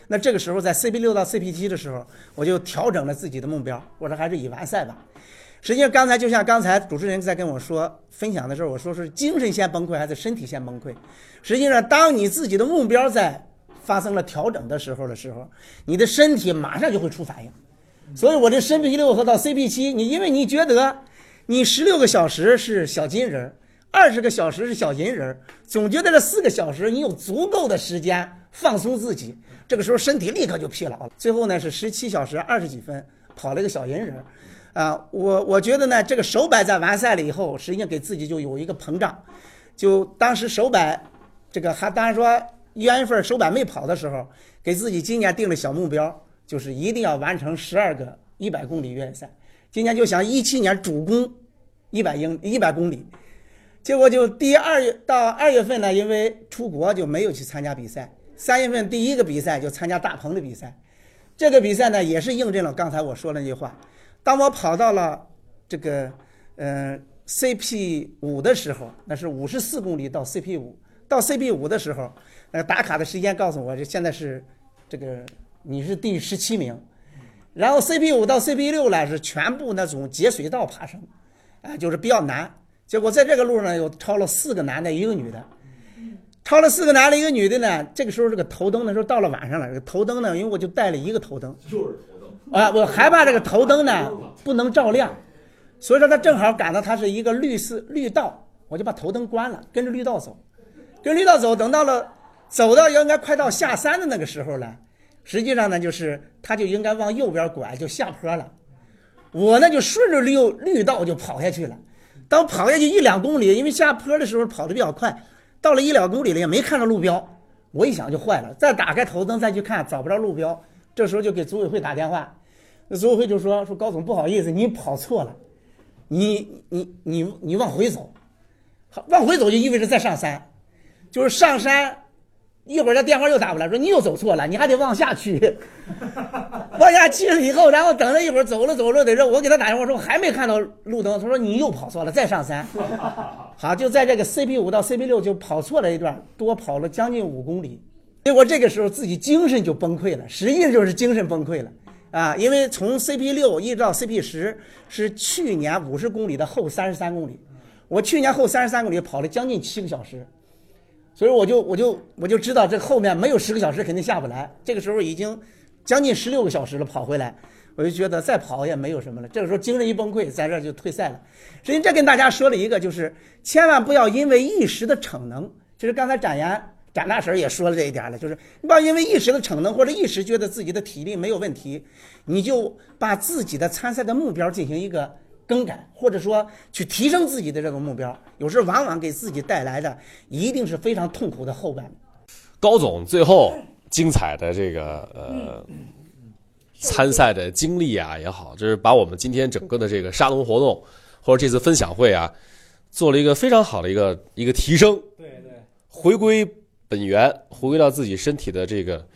那这个时候在 CP 六到 CP 七的时候，我就调整了自己的目标，我说还是以完赛吧。实际上刚才就像刚才主持人在跟我说分享的时候，我说是精神先崩溃还是身体先崩溃？实际上，当你自己的目标在发生了调整的时候的时候，你的身体马上就会出反应。所以我这深 P 六和到 CP 七，你因为你觉得你十六个小时是小金人。二十个小时是小银人，总觉得这四个小时你有足够的时间放松自己，这个时候身体立刻就疲劳了。最后呢是十七小时二十几分跑了一个小银人，啊，我我觉得呢这个手摆在完赛了以后，实际上给自己就有一个膨胀，就当时手摆这个还当然说一月份首板没跑的时候，给自己今年定了小目标就是一定要完成十二个一百公里越野赛，今年就想一七年主攻一百英一百公里。结果就第二月到二月份呢，因为出国就没有去参加比赛。三月份第一个比赛就参加大鹏的比赛，这个比赛呢也是印证了刚才我说那句话。当我跑到了这个嗯 CP 五的时候，那是五十四公里到 CP 五，到 CP 五的时候，那个打卡的时间告诉我，这现在是这个你是第十七名。然后 CP 五到 CP 六呢是全部那种截水道爬升，啊，就是比较难。结果在这个路上又超了四个男的，一个女的，超了四个男的，一个女的呢。这个时候这个头灯的时候到了晚上了，这个头灯呢，因为我就带了一个头灯，就是头灯啊，我害怕这个头灯呢不能照亮，所以说他正好赶到他是一个绿色绿道，我就把头灯关了，跟着绿道走，跟绿道走，等到了走到应该快到下山的那个时候了，实际上呢就是他就应该往右边拐就下坡了，我呢就顺着绿绿道就跑下去了。当跑下去一两公里，因为下坡的时候跑得比较快，到了一两公里了也没看着路标，我一想就坏了，再打开头灯再去看找不着路标，这时候就给组委会打电话，那组委会就说说高总不好意思，你跑错了，你你你你往回走，往回走就意味着再上山，就是上山，一会儿他电话又打过来，说你又走错了，你还得往下去，往下去了以后，然后等了一会儿，走了走了，得说我给他打电话说我还没看到路灯，他说你又跑错了，再上山。好，就在这个 CP 五到 CP 六就跑错了一段，多跑了将近五公里，结果这个时候自己精神就崩溃了，实际上就是精神崩溃了啊！因为从 CP 六一直到 CP 十是去年五十公里的后三十三公里，我去年后三十三公里跑了将近七个小时，所以我就我就我就知道这后面没有十个小时肯定下不来，这个时候已经将近十六个小时了跑回来。我就觉得再跑也没有什么了，这个时候精神一崩溃，在这就退赛了。所以这跟大家说了一个，就是千万不要因为一时的逞能，就是刚才展言展大婶也说了这一点了，就是你不要因为一时的逞能或者一时觉得自己的体力没有问题，你就把自己的参赛的目标进行一个更改，或者说去提升自己的这个目标，有时候往往给自己带来的一定是非常痛苦的后半。高总最后精彩的这个呃。参赛的经历啊也好，就是把我们今天整个的这个沙龙活动，或者这次分享会啊，做了一个非常好的一个一个提升。对对，回归本源，回归到自己身体的这个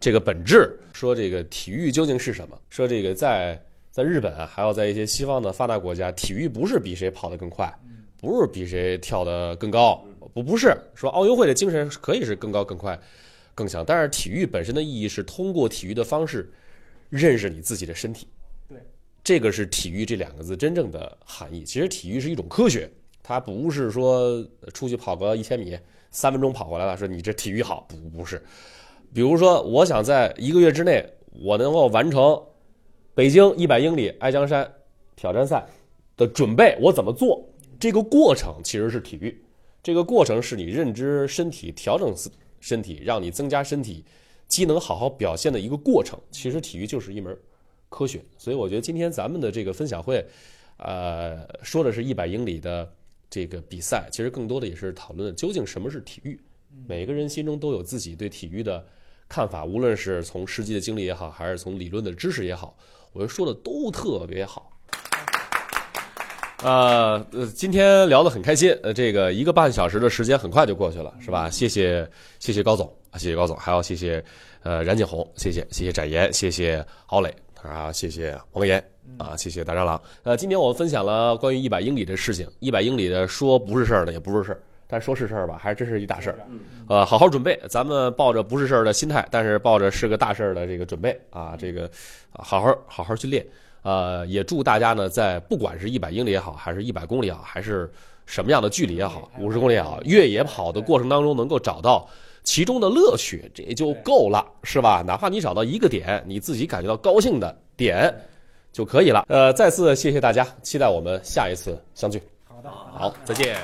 这个本质。说这个体育究竟是什么？说这个在在日本啊，还有在一些西方的发达国家，体育不是比谁跑得更快，不是比谁跳得更高，不不是说奥运会的精神可以是更高更快更强，但是体育本身的意义是通过体育的方式。认识你自己的身体，对，这个是体育这两个字真正的含义。其实体育是一种科学，它不是说出去跑个一千米，三分钟跑回来了，说你这体育好，不不是。比如说，我想在一个月之内，我能够完成北京一百英里爱江山挑战赛的准备，我怎么做？这个过程其实是体育，这个过程是你认知身体、调整身体，让你增加身体。机能好好表现的一个过程，其实体育就是一门科学，所以我觉得今天咱们的这个分享会，呃，说的是一百英里的这个比赛，其实更多的也是讨论究竟什么是体育。每个人心中都有自己对体育的看法，无论是从实际的经历也好，还是从理论的知识也好，我觉得说的都特别好。呃呃，今天聊得很开心，呃，这个一个半小时的时间很快就过去了，是吧？谢谢谢谢高总。谢谢高总，还要谢谢，呃，冉景红，谢谢谢谢展言，谢谢郝磊，啊，谢谢王岩，啊，谢谢大蟑螂。呃，今天我们分享了关于一百英里的事情，一百英里的说不是事儿的也不是事儿，但说是事儿吧，还真是一大事儿。呃，好好准备，咱们抱着不是事儿的心态，但是抱着是个大事儿的这个准备啊，这个好好好好去练。呃，也祝大家呢，在不管是一百英里也好，还是一百公里也好，还是什么样的距离也好，五十公里也好，越野跑的过程当中能够找到。其中的乐趣，这就够了，是吧？哪怕你找到一个点，你自己感觉到高兴的点，就可以了。呃，再次谢谢大家，期待我们下一次相聚。好的，好，再见。